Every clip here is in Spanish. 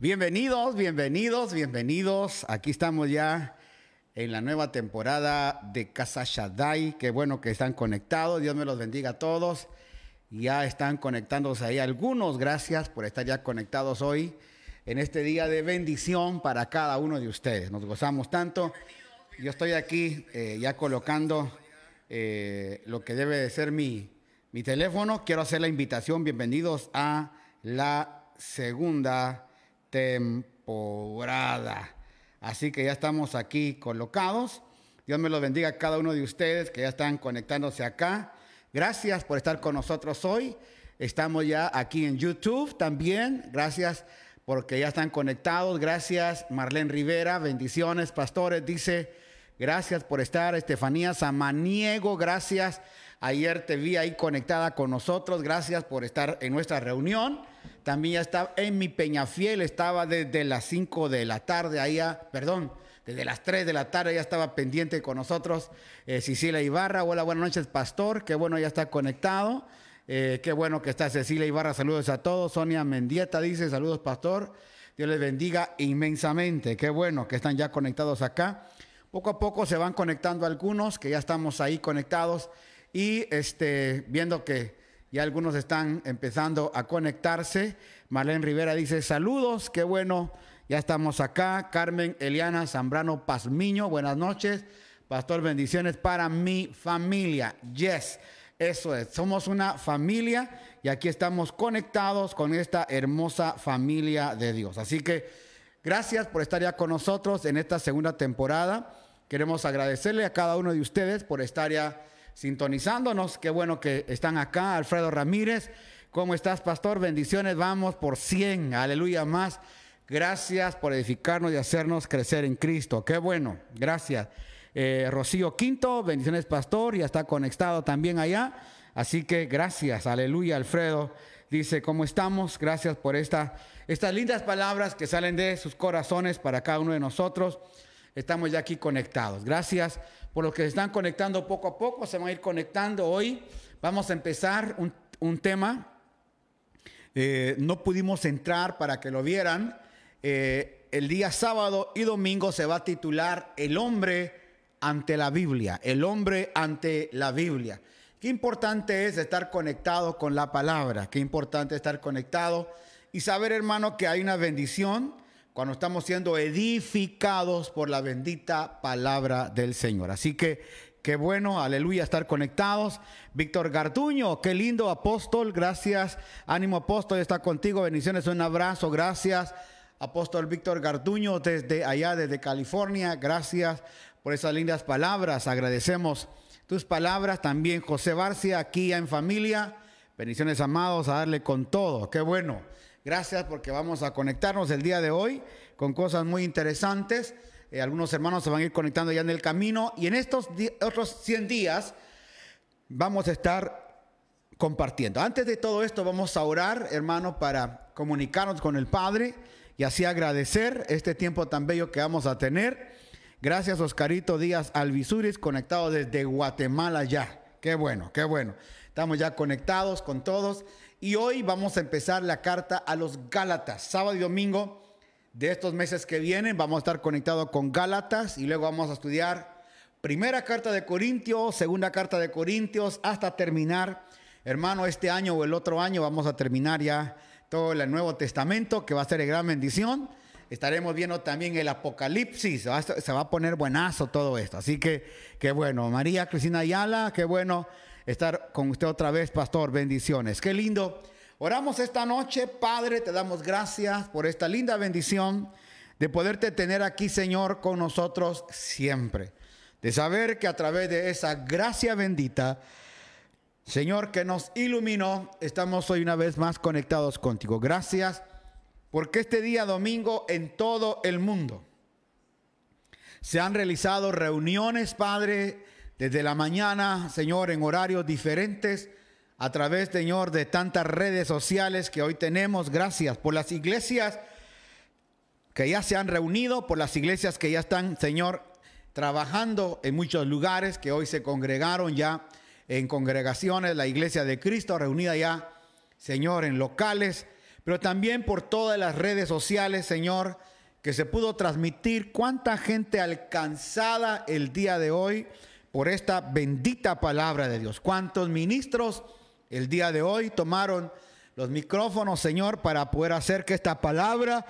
Bienvenidos, bienvenidos, bienvenidos. Aquí estamos ya en la nueva temporada de Casa Shaddai. Qué bueno que están conectados. Dios me los bendiga a todos. Ya están conectándose ahí algunos. Gracias por estar ya conectados hoy en este día de bendición para cada uno de ustedes. Nos gozamos tanto. Yo estoy aquí eh, ya colocando eh, lo que debe de ser mi, mi teléfono. Quiero hacer la invitación. Bienvenidos a la segunda temporada. Así que ya estamos aquí colocados. Dios me los bendiga a cada uno de ustedes que ya están conectándose acá. Gracias por estar con nosotros hoy. Estamos ya aquí en YouTube también. Gracias porque ya están conectados. Gracias Marlene Rivera. Bendiciones, pastores. Dice, gracias por estar. Estefanía Samaniego, gracias. Ayer te vi ahí conectada con nosotros. Gracias por estar en nuestra reunión. También ya estaba en mi Peñafiel, estaba desde las 5 de la tarde, ahí, perdón, desde las 3 de la tarde ya estaba pendiente con nosotros eh, Cecilia Ibarra. Hola, buenas noches, pastor. Qué bueno, ya está conectado. Eh, qué bueno que está Cecilia Ibarra. Saludos a todos. Sonia Mendieta dice, saludos, pastor. Dios les bendiga inmensamente. Qué bueno que están ya conectados acá. Poco a poco se van conectando algunos, que ya estamos ahí conectados y este, viendo que ya algunos están empezando a conectarse. Marlene Rivera dice, saludos, qué bueno, ya estamos acá. Carmen Eliana Zambrano Pazmiño, buenas noches. Pastor, bendiciones para mi familia. Yes, eso es, somos una familia y aquí estamos conectados con esta hermosa familia de Dios. Así que gracias por estar ya con nosotros en esta segunda temporada. Queremos agradecerle a cada uno de ustedes por estar ya sintonizándonos. Qué bueno que están acá. Alfredo Ramírez, ¿cómo estás, pastor? Bendiciones, vamos por 100, aleluya más. Gracias por edificarnos y hacernos crecer en Cristo. Qué bueno, gracias. Eh, Rocío Quinto, bendiciones, pastor, ya está conectado también allá. Así que gracias, aleluya, Alfredo. Dice, ¿cómo estamos? Gracias por esta, estas lindas palabras que salen de sus corazones para cada uno de nosotros. Estamos ya aquí conectados. Gracias por los que se están conectando poco a poco, se van a ir conectando hoy. Vamos a empezar un, tema. Eh, no pudimos entrar para que lo vieran. Eh, el día sábado y domingo se va a titular El hombre ante la Biblia. El hombre ante la Biblia. Qué importante es estar conectado con la palabra. Qué importante estar conectado y saber, hermano, que hay una bendición cuando estamos siendo edificados por la bendita palabra del Señor. Así que qué bueno, aleluya, estar conectados. Víctor Garduño, qué lindo apóstol, gracias. Ánimo apóstol, está contigo, bendiciones, un abrazo, gracias. Apóstol Víctor Garduño desde allá, desde California, gracias por esas lindas palabras, agradecemos tus palabras. También José Barcia, aquí en familia, bendiciones amados, a darle con todo, qué bueno. Gracias porque vamos a conectarnos el día de hoy con cosas muy interesantes. Eh, algunos hermanos se van a ir conectando ya en el camino y en estos otros 100 días vamos a estar compartiendo. Antes de todo esto vamos a orar, hermano, para comunicarnos con el Padre y así agradecer este tiempo tan bello que vamos a tener. Gracias Oscarito Díaz Alvisuris, conectado desde Guatemala ya. Qué bueno, qué bueno. Estamos ya conectados con todos. Y hoy vamos a empezar la carta a los Gálatas. Sábado y domingo de estos meses que vienen vamos a estar conectados con Gálatas y luego vamos a estudiar primera carta de Corintios, segunda carta de Corintios, hasta terminar, hermano, este año o el otro año vamos a terminar ya todo el Nuevo Testamento, que va a ser de gran bendición. Estaremos viendo también el Apocalipsis, se va a poner buenazo todo esto. Así que, qué bueno. María Cristina Ayala, qué bueno estar con usted otra vez, pastor. Bendiciones. Qué lindo. Oramos esta noche, Padre, te damos gracias por esta linda bendición de poderte tener aquí, Señor, con nosotros siempre. De saber que a través de esa gracia bendita, Señor, que nos iluminó, estamos hoy una vez más conectados contigo. Gracias porque este día domingo en todo el mundo se han realizado reuniones, Padre, desde la mañana, Señor, en horarios diferentes, a través, Señor, de tantas redes sociales que hoy tenemos. Gracias por las iglesias que ya se han reunido, por las iglesias que ya están, Señor, trabajando en muchos lugares, que hoy se congregaron ya en congregaciones, la iglesia de Cristo reunida ya, Señor, en locales pero también por todas las redes sociales, Señor, que se pudo transmitir. Cuánta gente alcanzada el día de hoy por esta bendita palabra de Dios. Cuántos ministros el día de hoy tomaron los micrófonos, Señor, para poder hacer que esta palabra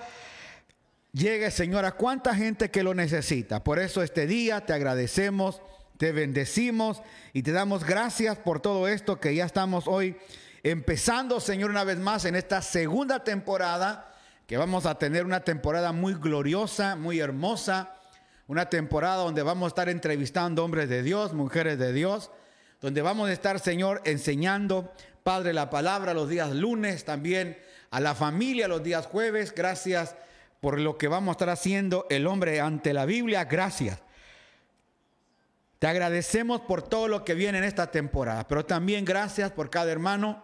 llegue, Señor, a cuánta gente que lo necesita. Por eso este día te agradecemos, te bendecimos y te damos gracias por todo esto que ya estamos hoy empezando, Señor, una vez más en esta segunda temporada, que vamos a tener una temporada muy gloriosa, muy hermosa, una temporada donde vamos a estar entrevistando hombres de Dios, mujeres de Dios, donde vamos a estar, Señor, enseñando, Padre, la palabra los días lunes, también a la familia los días jueves. Gracias por lo que vamos a estar haciendo el hombre ante la Biblia. Gracias. Te agradecemos por todo lo que viene en esta temporada, pero también gracias por cada hermano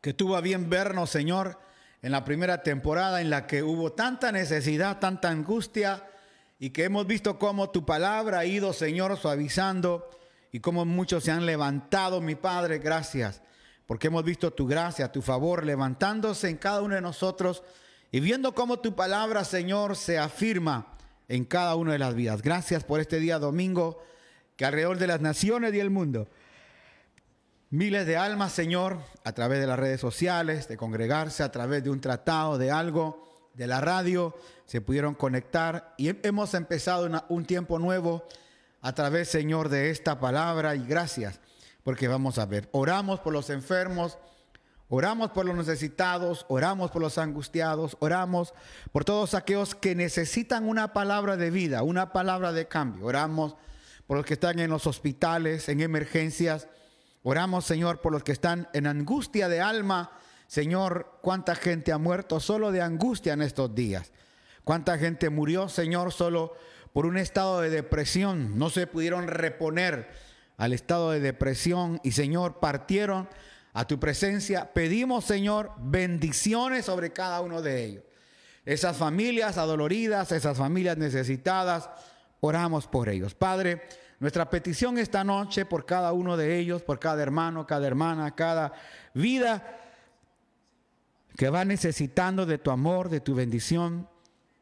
que tuvo a bien vernos, Señor, en la primera temporada en la que hubo tanta necesidad, tanta angustia, y que hemos visto cómo tu palabra ha ido, Señor, suavizando y cómo muchos se han levantado, mi Padre, gracias, porque hemos visto tu gracia, tu favor, levantándose en cada uno de nosotros y viendo cómo tu palabra, Señor, se afirma en cada una de las vidas. Gracias por este día domingo que alrededor de las naciones y el mundo, miles de almas, Señor, a través de las redes sociales, de congregarse, a través de un tratado, de algo, de la radio, se pudieron conectar y hemos empezado un tiempo nuevo a través, Señor, de esta palabra y gracias, porque vamos a ver, oramos por los enfermos, Oramos por los necesitados, oramos por los angustiados, oramos por todos aquellos que necesitan una palabra de vida, una palabra de cambio. Oramos por los que están en los hospitales, en emergencias. Oramos, Señor, por los que están en angustia de alma. Señor, cuánta gente ha muerto solo de angustia en estos días. Cuánta gente murió, Señor, solo por un estado de depresión. No se pudieron reponer al estado de depresión y, Señor, partieron a tu presencia. Pedimos, Señor, bendiciones sobre cada uno de ellos. Esas familias adoloridas, esas familias necesitadas, oramos por ellos. Padre, nuestra petición esta noche por cada uno de ellos, por cada hermano, cada hermana, cada vida que va necesitando de tu amor, de tu bendición,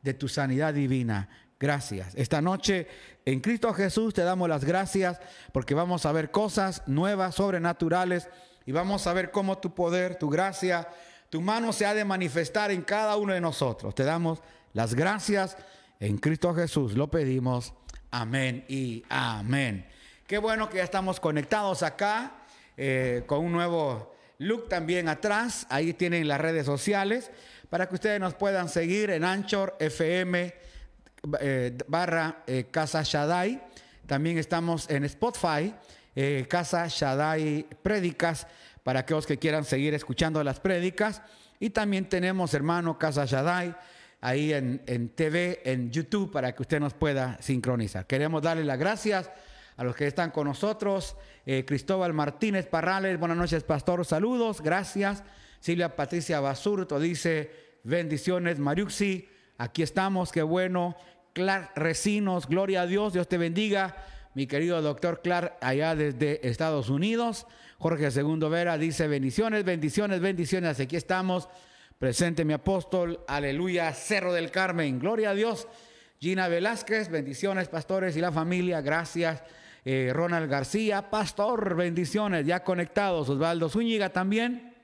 de tu sanidad divina. Gracias. Esta noche en Cristo Jesús te damos las gracias porque vamos a ver cosas nuevas, sobrenaturales y vamos a ver cómo tu poder, tu gracia, tu mano se ha de manifestar en cada uno de nosotros. Te damos las gracias en Cristo Jesús. Lo pedimos. Amén y amén. Qué bueno que ya estamos conectados acá eh, con un nuevo look también atrás. Ahí tienen las redes sociales para que ustedes nos puedan seguir en Anchor FM eh, barra eh, Casa Shaddai. También estamos en Spotify eh, Casa Shaddai Prédicas, para aquellos que quieran seguir escuchando las prédicas. Y también tenemos, hermano, Casa Shaddai, ahí en, en TV, en YouTube, para que usted nos pueda sincronizar. Queremos darle las gracias a los que están con nosotros. Eh, Cristóbal Martínez Parrales, buenas noches, pastor, saludos, gracias. Silvia Patricia Basurto dice, bendiciones, Mariuxi, aquí estamos, qué bueno. Clar Recinos, gloria a Dios, Dios te bendiga mi querido doctor Clark allá desde Estados Unidos. Jorge Segundo Vera dice bendiciones, bendiciones, bendiciones. Aquí estamos. Presente mi apóstol. Aleluya. Cerro del Carmen. Gloria a Dios. Gina Velázquez, bendiciones, pastores y la familia. Gracias. Eh, Ronald García, pastor, bendiciones. Ya conectados. Osvaldo Zúñiga también.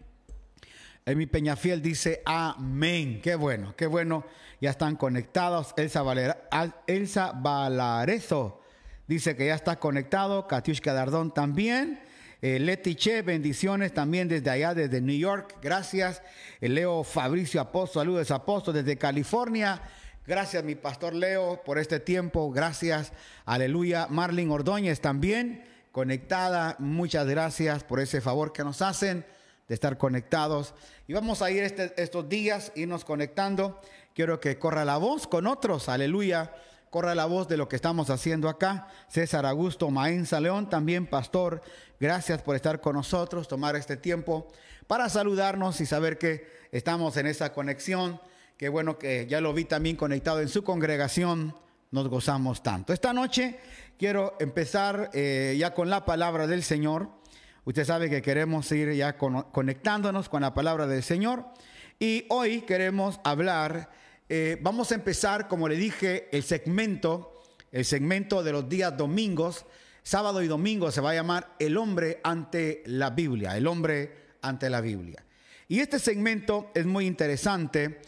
Emi Peñafiel dice amén. Qué bueno, qué bueno. Ya están conectados. Elsa, Valera, Elsa Valarezo dice que ya está conectado. Katiushka Dardón también. Eh, Leti Che, bendiciones también desde allá, desde New York. Gracias. Eh, Leo Fabricio Aposto, saludos Aposto desde California. Gracias, mi pastor Leo, por este tiempo. Gracias. Aleluya. Marlene Ordóñez también conectada. Muchas gracias por ese favor que nos hacen de estar conectados. Y vamos a ir este, estos días, irnos conectando. Quiero que corra la voz con otros. Aleluya corra la voz de lo que estamos haciendo acá. César Augusto Maenza León, también pastor, gracias por estar con nosotros, tomar este tiempo para saludarnos y saber que estamos en esa conexión. Qué bueno que ya lo vi también conectado en su congregación, nos gozamos tanto. Esta noche quiero empezar eh, ya con la palabra del Señor. Usted sabe que queremos ir ya conectándonos con la palabra del Señor. Y hoy queremos hablar, eh, vamos a empezar, como le dije, el segmento, el segmento de los días domingos, sábado y domingo se va a llamar El hombre ante la Biblia, el hombre ante la Biblia. Y este segmento es muy interesante.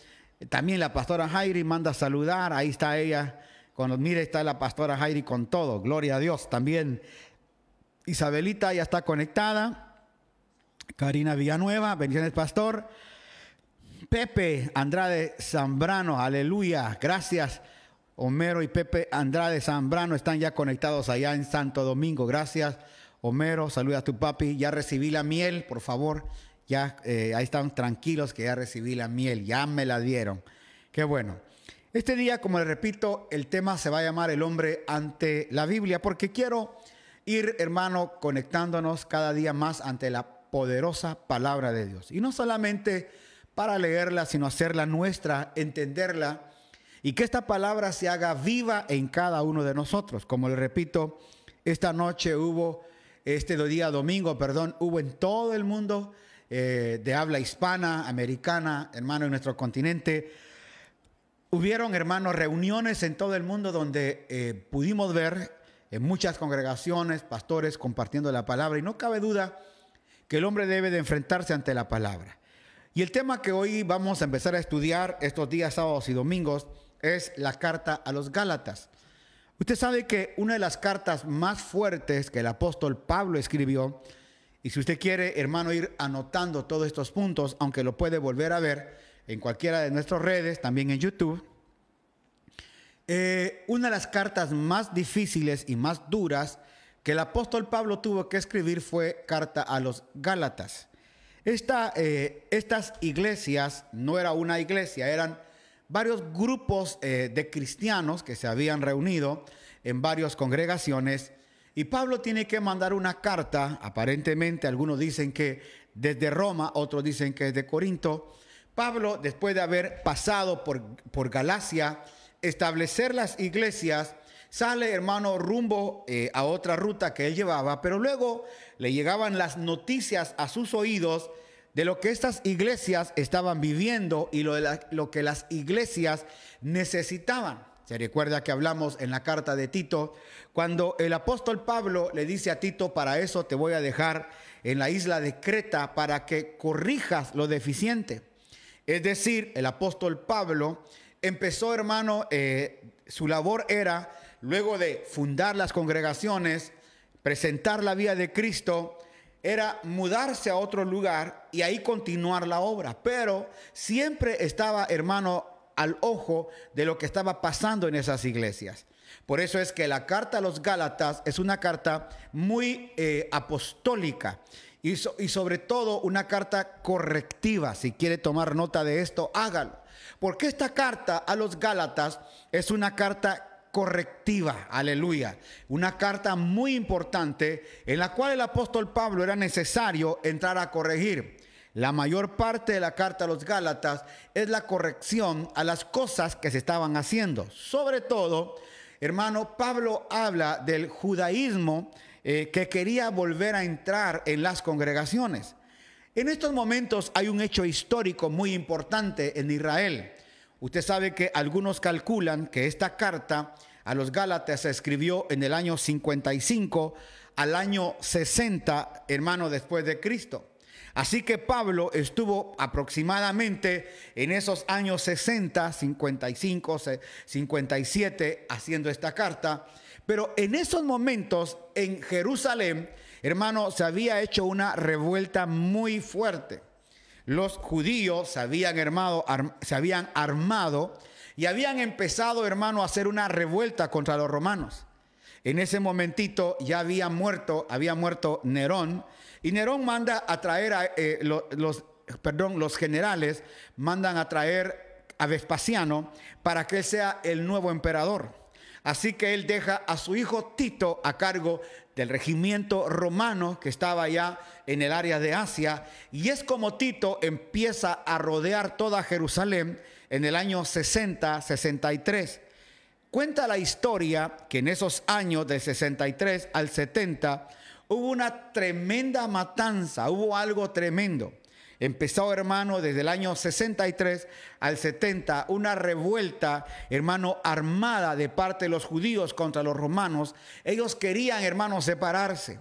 También la pastora Jairi manda saludar, ahí está ella. Cuando mire está la pastora Jairi con todo, gloria a Dios. También Isabelita ya está conectada. Karina Villanueva, bendiciones pastor. Pepe Andrade Zambrano, aleluya, gracias. Homero y Pepe Andrade Zambrano están ya conectados allá en Santo Domingo, gracias. Homero, saluda a tu papi, ya recibí la miel, por favor, ya eh, ahí están tranquilos que ya recibí la miel, ya me la dieron. Qué bueno. Este día, como les repito, el tema se va a llamar El hombre ante la Biblia, porque quiero ir, hermano, conectándonos cada día más ante la poderosa palabra de Dios. Y no solamente para leerla, sino hacerla nuestra, entenderla y que esta palabra se haga viva en cada uno de nosotros. Como le repito, esta noche hubo, este día domingo, perdón, hubo en todo el mundo eh, de habla hispana, americana, hermano, en nuestro continente. Hubieron, hermanos, reuniones en todo el mundo donde eh, pudimos ver en muchas congregaciones, pastores compartiendo la palabra y no cabe duda que el hombre debe de enfrentarse ante la palabra. Y el tema que hoy vamos a empezar a estudiar estos días sábados y domingos es la carta a los Gálatas. Usted sabe que una de las cartas más fuertes que el apóstol Pablo escribió, y si usted quiere, hermano, ir anotando todos estos puntos, aunque lo puede volver a ver en cualquiera de nuestras redes, también en YouTube, eh, una de las cartas más difíciles y más duras que el apóstol Pablo tuvo que escribir fue carta a los Gálatas. Eh, estas iglesias no era una iglesia, eran varios grupos eh, de cristianos que se habían reunido en varias congregaciones. Y Pablo tiene que mandar una carta, aparentemente algunos dicen que desde Roma, otros dicen que desde Corinto. Pablo, después de haber pasado por, por Galacia, establecer las iglesias, sale hermano rumbo eh, a otra ruta que él llevaba, pero luego le llegaban las noticias a sus oídos de lo que estas iglesias estaban viviendo y lo, lo que las iglesias necesitaban. Se recuerda que hablamos en la carta de Tito, cuando el apóstol Pablo le dice a Tito, para eso te voy a dejar en la isla de Creta para que corrijas lo deficiente. Es decir, el apóstol Pablo empezó, hermano, eh, su labor era luego de fundar las congregaciones, presentar la vida de Cristo, era mudarse a otro lugar y ahí continuar la obra. Pero siempre estaba, hermano, al ojo de lo que estaba pasando en esas iglesias. Por eso es que la carta a los Gálatas es una carta muy eh, apostólica y, y sobre todo una carta correctiva. Si quiere tomar nota de esto, hágalo. Porque esta carta a los Gálatas es una carta correctiva, aleluya. Una carta muy importante en la cual el apóstol Pablo era necesario entrar a corregir. La mayor parte de la carta a los Gálatas es la corrección a las cosas que se estaban haciendo. Sobre todo, hermano, Pablo habla del judaísmo eh, que quería volver a entrar en las congregaciones. En estos momentos hay un hecho histórico muy importante en Israel. Usted sabe que algunos calculan que esta carta a los Gálatas se escribió en el año 55 al año 60, hermano, después de Cristo. Así que Pablo estuvo aproximadamente en esos años 60, 55, 57 haciendo esta carta. Pero en esos momentos en Jerusalén, hermano, se había hecho una revuelta muy fuerte los judíos se habían, armado, se habían armado y habían empezado, hermano, a hacer una revuelta contra los romanos. En ese momentito ya había muerto, había muerto Nerón, y Nerón manda a traer a eh, los, perdón, los generales mandan a traer a Vespasiano para que él sea el nuevo emperador. Así que él deja a su hijo Tito a cargo del regimiento romano que estaba allá en el área de Asia. Y es como Tito empieza a rodear toda Jerusalén en el año 60, 63. Cuenta la historia que en esos años de 63 al 70 hubo una tremenda matanza, hubo algo tremendo. Empezó, hermano, desde el año 63 al 70, una revuelta, hermano, armada de parte de los judíos contra los romanos. Ellos querían, hermano, separarse.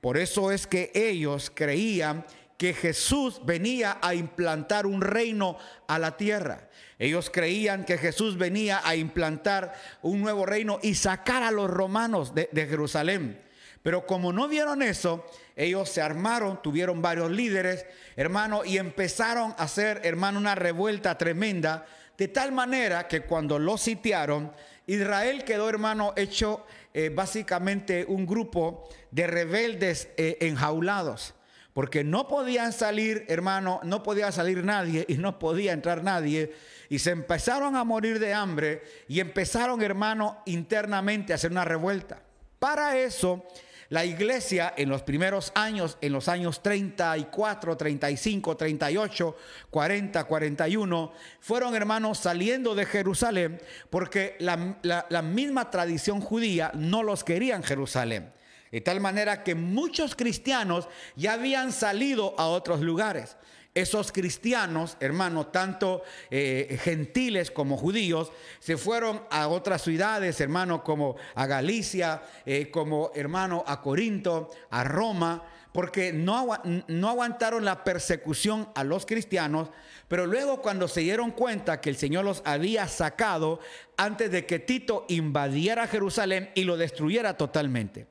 Por eso es que ellos creían que Jesús venía a implantar un reino a la tierra. Ellos creían que Jesús venía a implantar un nuevo reino y sacar a los romanos de, Jerusalén. Pero como no vieron eso, ellos se armaron, tuvieron varios líderes, hermano, y empezaron a hacer, hermano, una revuelta tremenda, de tal manera que cuando lo sitiaron, Israel quedó, hermano, hecho eh, básicamente un grupo de rebeldes eh, enjaulados porque no podían salir, hermano, no podía salir nadie y no podía entrar nadie. Y se empezaron a morir de hambre y empezaron, hermano, internamente a hacer una revuelta. Para eso, la iglesia en los primeros años, en los años 34, 35, 38, 40, 41, fueron hermanos saliendo de Jerusalén porque la, la misma tradición judía no los quería en Jerusalén. De tal manera que muchos cristianos ya habían salido a otros lugares. Esos cristianos, hermano, tanto eh, gentiles como judíos, se fueron a otras ciudades, hermano, como a Galicia, eh, como hermano a Corinto, a Roma, porque no, no aguantaron la persecución a los cristianos, pero luego cuando se dieron cuenta que el Señor los había sacado antes de que Tito invadiera Jerusalén y lo destruyera totalmente.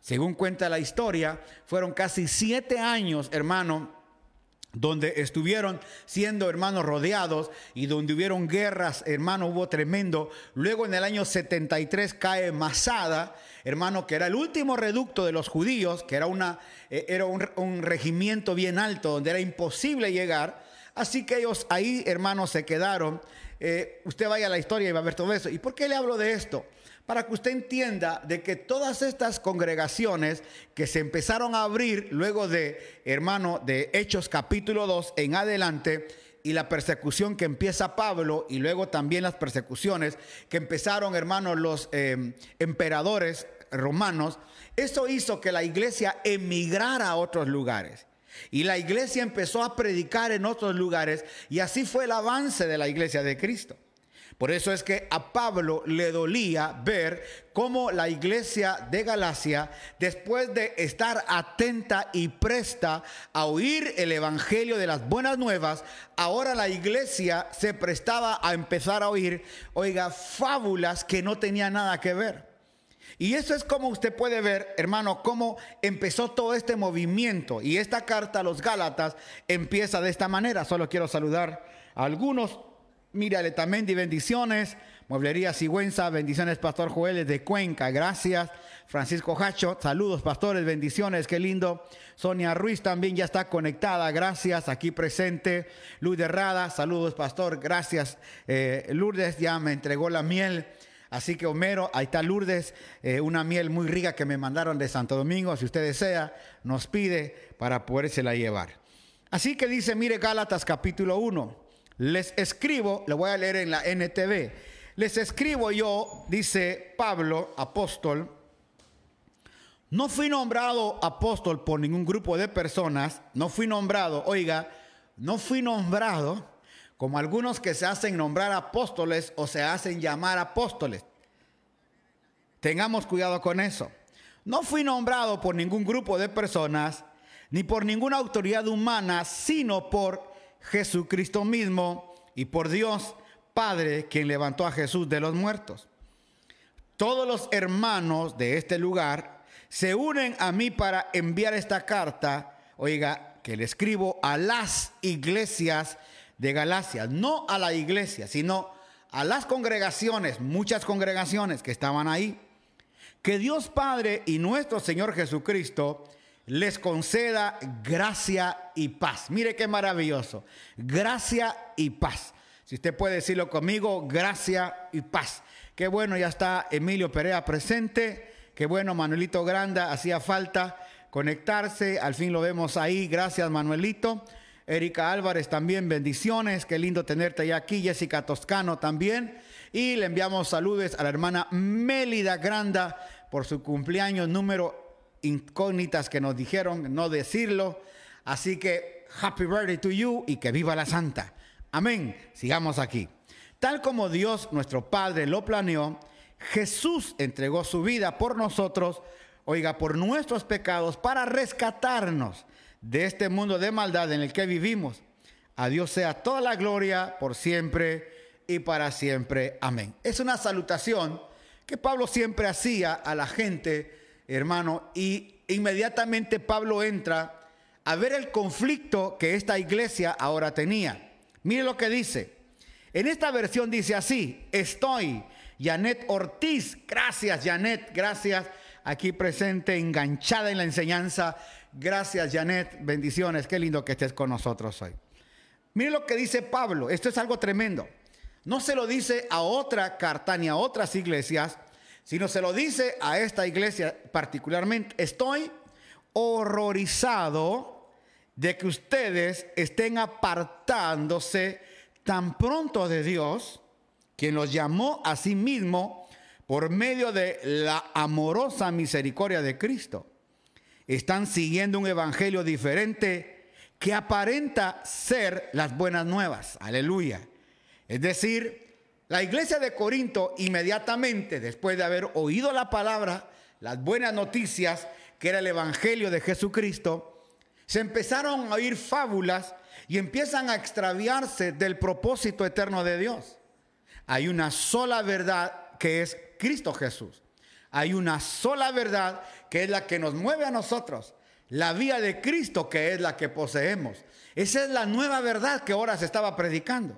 Según cuenta la historia, fueron casi siete años, hermano, donde estuvieron siendo hermanos rodeados y donde hubieron guerras, hermano, hubo tremendo. Luego en el año 73 cae Masada, hermano, que era el último reducto de los judíos, que era, una, eh, era un, regimiento bien alto, donde era imposible llegar. Así que ellos ahí, hermanos, se quedaron. Eh, usted vaya a la historia y va a ver todo eso. ¿Y por qué le hablo de esto? Para que usted entienda de que todas estas congregaciones que se empezaron a abrir luego de, hermano, de Hechos capítulo 2 en adelante, y la persecución que empieza Pablo y luego también las persecuciones que empezaron, hermanos, los em, emperadores romanos, eso hizo que la iglesia emigrara a otros lugares. Y la iglesia empezó a predicar en otros lugares y así fue el avance de la iglesia de Cristo. Por eso es que a Pablo le dolía ver cómo la iglesia de Galacia, después de estar atenta y presta a oír el Evangelio de las buenas nuevas, ahora la iglesia se prestaba a empezar a oír, oiga, fábulas que no tenían nada que ver. Y eso es como usted puede ver, hermano, cómo empezó todo este movimiento. Y esta carta a los Gálatas empieza de esta manera. Solo quiero saludar a algunos Mírale también de bendiciones. Mueblería Sigüenza, bendiciones, Pastor Joel de Cuenca, gracias. Francisco Hacho, saludos, pastores, bendiciones, qué lindo. Sonia Ruiz también ya está conectada, gracias, aquí presente. De Rada, saludos, pastor, gracias. Eh, Lourdes ya me entregó la miel. Así que Homero, ahí está Lourdes, eh, una miel muy rica que me mandaron de Santo Domingo. Si usted desea, nos pide para podérsela llevar. Así que dice, mire Gálatas capítulo 1. Les escribo, le voy a leer en la NTV, les escribo yo, dice Pablo, apóstol, no fui nombrado apóstol por ningún grupo de personas, no fui nombrado, oiga, no fui nombrado como algunos que se hacen nombrar apóstoles o se hacen llamar apóstoles. Tengamos cuidado con eso. No fui nombrado por ningún grupo de personas, ni por ninguna autoridad humana, sino por Jesucristo mismo y por Dios Padre quien levantó a Jesús de los muertos. Todos los hermanos de este lugar se unen a mí para enviar esta carta, oiga, que le escribo a las iglesias de Galacia, no a la iglesia, sino a las congregaciones, muchas congregaciones que estaban ahí. Que Dios Padre y nuestro Señor Jesucristo les conceda gracia y paz. Mire qué maravilloso. Gracia y paz. Si usted puede decirlo conmigo, gracia y paz. Qué bueno, ya está Emilio Perea presente. Qué bueno, Manuelito Granda, hacía falta conectarse. Al fin lo vemos ahí. Gracias, Manuelito. Erika Álvarez también, bendiciones. Qué lindo tenerte ya aquí. Jessica Toscano también. Y le enviamos saludos a la hermana Mélida Granda por su cumpleaños número incógnitas que nos dijeron no decirlo. Así que Happy Birthday to you y que viva la Santa. Amén. Sigamos aquí. Tal como Dios, nuestro Padre, lo planeó, Jesús entregó su vida por nosotros, oiga, por nuestros pecados, para rescatarnos de este mundo de maldad en el que vivimos. A Dios sea toda la gloria por siempre y para siempre. Amén. Es una salutación que Pablo siempre hacía a la gente, hermano, y inmediatamente Pablo entra a ver el conflicto que esta iglesia ahora tenía. Mire lo que dice. En esta versión dice así, estoy, Janet Ortiz, gracias Janet, gracias, aquí presente, enganchada en la enseñanza. Gracias Janet, bendiciones, qué lindo que estés con nosotros hoy. Mire lo que dice Pablo, esto es algo tremendo. No se lo dice a otra carta ni a otras iglesias, sino se lo dice a esta iglesia particularmente. Estoy horrorizado de que ustedes estén apartándose tan pronto de Dios, quien los llamó a sí mismo por medio de la amorosa misericordia de Cristo. Están siguiendo un evangelio diferente que aparenta ser las buenas nuevas. Aleluya. Es decir, la iglesia de Corinto inmediatamente después de haber oído la palabra, las buenas noticias, que era el evangelio de Jesucristo, se empezaron a oír fábulas y empiezan a extraviarse del propósito eterno de Dios. Hay una sola verdad que es Cristo Jesús. Hay una sola verdad que es la que nos mueve a nosotros. La vía de Cristo que es la que poseemos. Esa es la nueva verdad que ahora se estaba predicando.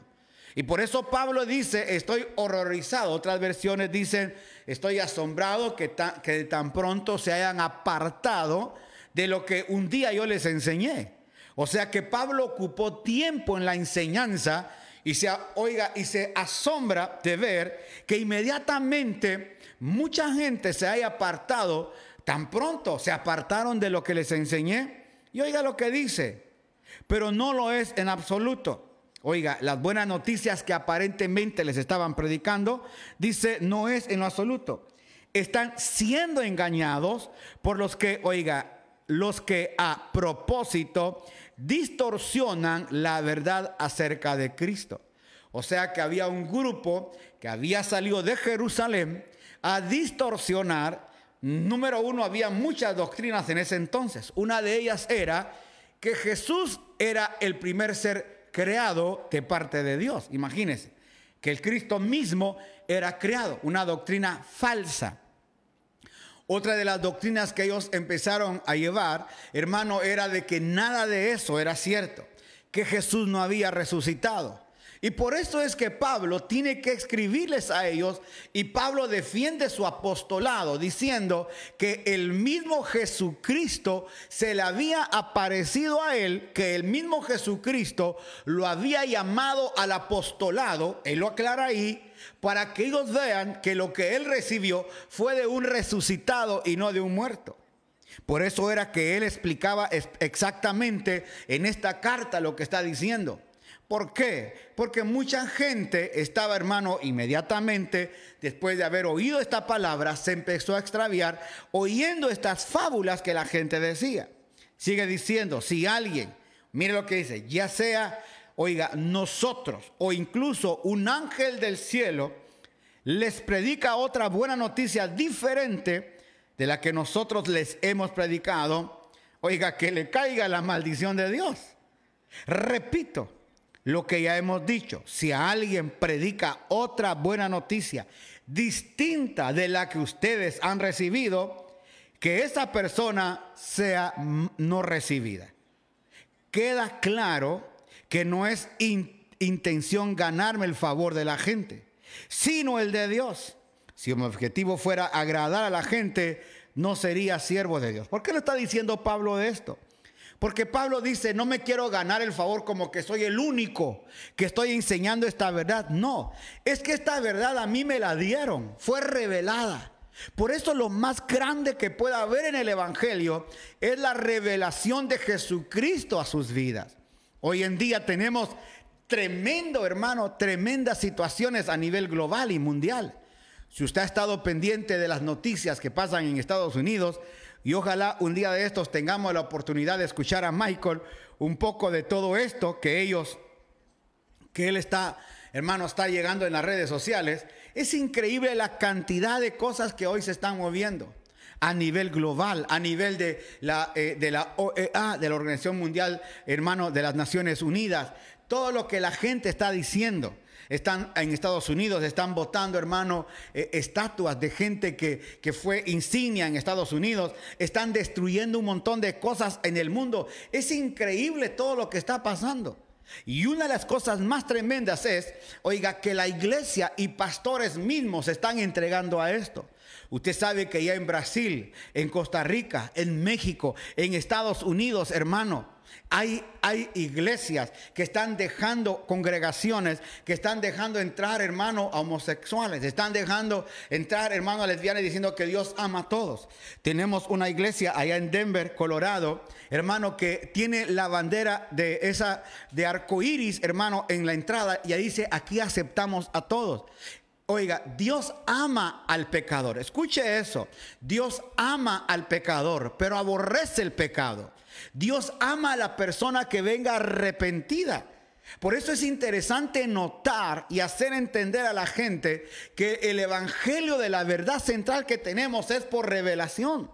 Y por eso Pablo dice, estoy horrorizado. Otras versiones dicen, estoy asombrado que, que tan pronto se hayan apartado de lo que un día yo les enseñé. O sea que Pablo ocupó tiempo en la enseñanza y se, oiga, y se asombra de ver que inmediatamente mucha gente se haya apartado, tan pronto se apartaron de lo que les enseñé. Y oiga lo que dice, pero no lo es en absoluto. Oiga, las buenas noticias que aparentemente les estaban predicando, dice, no es en lo absoluto. Están siendo engañados por los que, oiga, los que a propósito distorsionan la verdad acerca de Cristo. O sea que había un grupo que había salido de Jerusalén a distorsionar. Número uno, había muchas doctrinas en ese entonces. Una de ellas era que Jesús era el primer ser creado de parte de Dios. Imagínense, que el Cristo mismo era creado, una doctrina falsa. Otra de las doctrinas que ellos empezaron a llevar, hermano, era de que nada de eso era cierto, que Jesús no había resucitado. Y por eso es que Pablo tiene que escribirles a ellos y Pablo defiende su apostolado diciendo que el mismo Jesucristo se le había aparecido a él, que el mismo Jesucristo lo había llamado al apostolado, él lo aclara ahí, para que ellos vean que lo que él recibió fue de un resucitado y no de un muerto. Por eso era que él explicaba exactamente en esta carta lo que está diciendo. ¿Por qué? Porque mucha gente estaba, hermano, inmediatamente después de haber oído esta palabra, se empezó a extraviar oyendo estas fábulas que la gente decía. Sigue diciendo, si alguien, mire lo que dice, ya sea oiga, nosotros o incluso un ángel del cielo les predica otra buena noticia diferente de la que nosotros les hemos predicado, oiga, que le caiga la maldición de Dios. Repito lo que ya hemos dicho, si alguien predica otra buena noticia distinta de la que ustedes han recibido, que esa persona sea no recibida. Queda claro que no es intención ganarme el favor de la gente, sino el de Dios. Si mi objetivo fuera agradar a la gente, no sería siervo de Dios. ¿Por qué lo está diciendo Pablo de esto? Porque Pablo dice, no me quiero ganar el favor como que soy el único que estoy enseñando esta verdad. No, es que esta verdad a mí me la dieron, fue revelada. Por eso lo más grande que pueda haber en el Evangelio es la revelación de Jesucristo a sus vidas. Hoy en día tenemos tremendo, hermano, tremendas situaciones a nivel global y mundial. Si usted ha estado pendiente de las noticias que pasan en Estados Unidos, Y ojalá un día de estos tengamos la oportunidad de escuchar a Michael un poco de todo esto que ellos, que él está, hermano, está llegando en las redes sociales. Es increíble la cantidad de cosas que hoy se están moviendo a nivel global, a nivel de la, eh, de la OEA, de la Organización Mundial, hermano, de las Naciones Unidas. Todo lo que la gente está diciendo están en Estados Unidos, están votando, hermano, eh, estatuas de gente que, que fue insignia en Estados Unidos, están destruyendo un montón de cosas en el mundo. Es increíble todo lo que está pasando. Y una de las cosas más tremendas es, oiga, que la iglesia y pastores mismos están entregando a esto. Usted sabe que ya en Brasil, en Costa Rica, en México, en Estados Unidos, hermano, hay, hay, iglesias que están dejando congregaciones, que están dejando entrar, hermano, a homosexuales, están dejando entrar, hermano, a lesbianas diciendo que Dios ama a todos. Tenemos una iglesia allá en Denver, Colorado, hermano, que tiene la bandera de esa de arco iris, hermano, en la entrada y dice: aquí aceptamos a todos. Oiga, Dios ama al pecador. Escuche eso. Dios ama al pecador, pero aborrece el pecado. Dios ama a la persona que venga arrepentida. Por eso es interesante notar y hacer entender a la gente que el evangelio de la verdad central que tenemos es por revelación.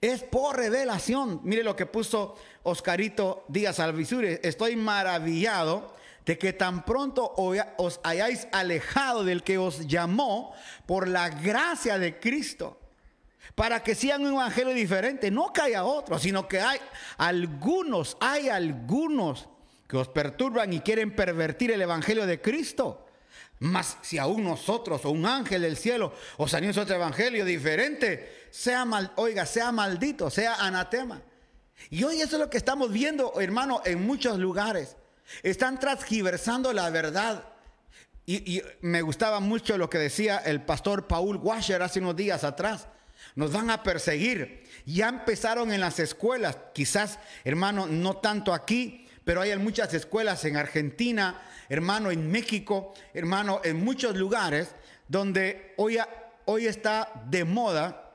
Es por revelación. Mire lo que puso Oscarito Díaz Alvisure. Estoy maravillado de que tan pronto os hayáis alejado del que os llamó por la gracia de Cristo para que sean un evangelio diferente. No que haya otro, sino que hay algunos, hay algunos que os perturban y quieren pervertir el evangelio de Cristo. Mas si aún nosotros o un ángel del cielo os anuncia otro evangelio diferente, sea mal, oiga, sea maldito, sea anatema. Y hoy eso es lo que estamos viendo, hermano, en muchos lugares. Están transgiversando la verdad. Y, me gustaba mucho lo que decía el pastor Paul Washer hace unos días atrás nos van a perseguir. Ya empezaron en las escuelas, quizás, hermano, no tanto aquí, pero hay muchas escuelas en Argentina, hermano, en México, hermano, en muchos lugares donde hoy, hoy está de moda,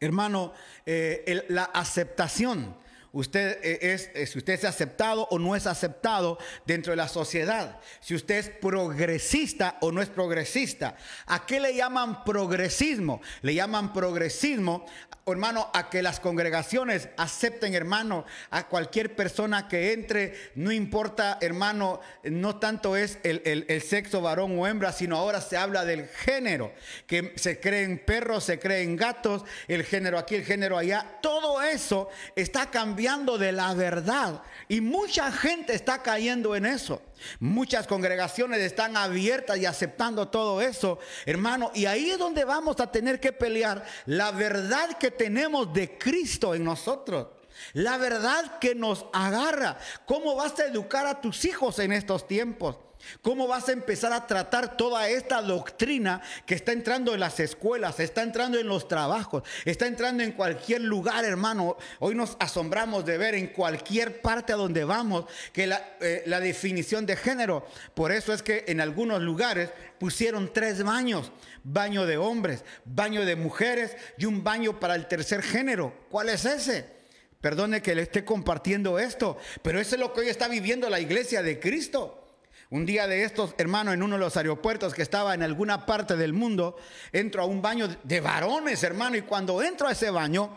hermano, eh, la aceptación usted eh, es, eh, si usted es aceptado o no es aceptado dentro de la sociedad, si usted es progresista o no es progresista. ¿A qué le llaman progresismo? Le llaman progresismo, hermano, a que las congregaciones acepten, hermano, a cualquier persona que entre, no importa, hermano, no tanto es el, el sexo varón o hembra, sino ahora se habla del género, que se creen perros, se creen gatos, el género aquí, el género allá, todo eso está cambiando de la verdad. Y mucha gente está cayendo en eso. Muchas congregaciones están abiertas y aceptando todo eso, hermano. Y ahí es donde vamos a tener que pelear la verdad que tenemos de Cristo en nosotros. La verdad que nos agarra. ¿Cómo vas a educar a tus hijos en estos tiempos? ¿Cómo vas a empezar a tratar toda esta doctrina que está entrando en las escuelas, está entrando en los trabajos, está entrando en cualquier lugar, hermano? Hoy nos asombramos de ver en cualquier parte a donde vamos que la, eh, la definición de género, por eso es que en algunos lugares pusieron tres baños, baño de hombres, baño de mujeres y un baño para el tercer género. ¿Cuál es ese? Perdone que le esté compartiendo esto, pero eso es lo que hoy está viviendo la iglesia de Cristo. Un día de estos, hermano, en uno de los aeropuertos que estaba en alguna parte del mundo, entro a un baño de varones, hermano, y cuando entro a ese baño,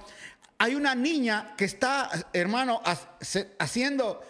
hay una niña que está, hermano, haciendo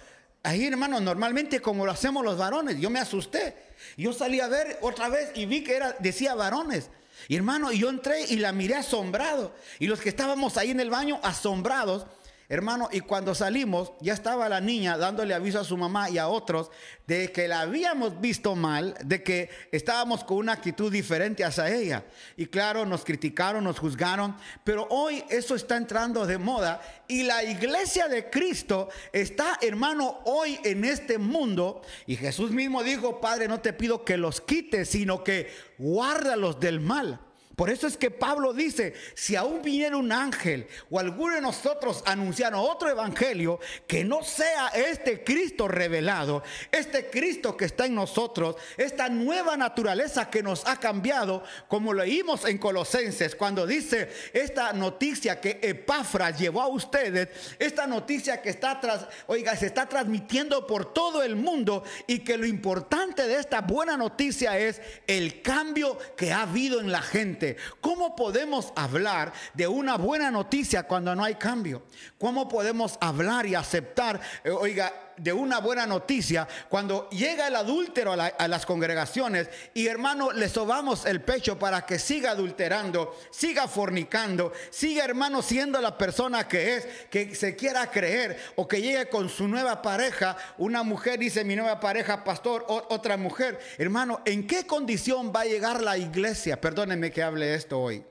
ahí, hermano, normalmente como lo hacemos los varones. Yo me asusté. Yo salí a ver otra vez y vi que era, decía varones. Y hermano, yo entré y la miré asombrado. Y los que estábamos ahí en el baño asombrados, Hermano, y cuando salimos, ya estaba la niña dándole aviso a su mamá y a otros de que la habíamos visto mal, de que estábamos con una actitud diferente hacia ella. Y claro, nos criticaron, nos juzgaron, pero hoy eso está entrando de moda y la iglesia de Cristo está, hermano, hoy en este mundo. Y Jesús mismo dijo, Padre, no te pido que los quites, sino que guárdalos del mal. Por eso es que Pablo dice, si aún viniera un ángel o alguno de nosotros anunciara otro evangelio que no sea este Cristo revelado, este Cristo que está en nosotros, esta nueva naturaleza que nos ha cambiado, como leímos en Colosenses, cuando dice esta noticia que Epafra llevó a ustedes, esta noticia que está tras, oiga, se está transmitiendo por todo el mundo y que lo importante de esta buena noticia es el cambio que ha habido en la gente ¿Cómo podemos hablar de una buena noticia cuando no hay cambio? ¿Cómo podemos hablar y aceptar, eh, oiga, de una buena noticia cuando llega el adúltero a, las congregaciones y hermano le sobamos el pecho para que siga adulterando, siga fornicando, siga hermano siendo la persona que es, que se quiera creer o que llegue con su nueva pareja, una mujer dice mi nueva pareja, pastor, otra mujer, hermano, ¿en qué condición va a llegar la iglesia? Perdónenme que hable esto hoy.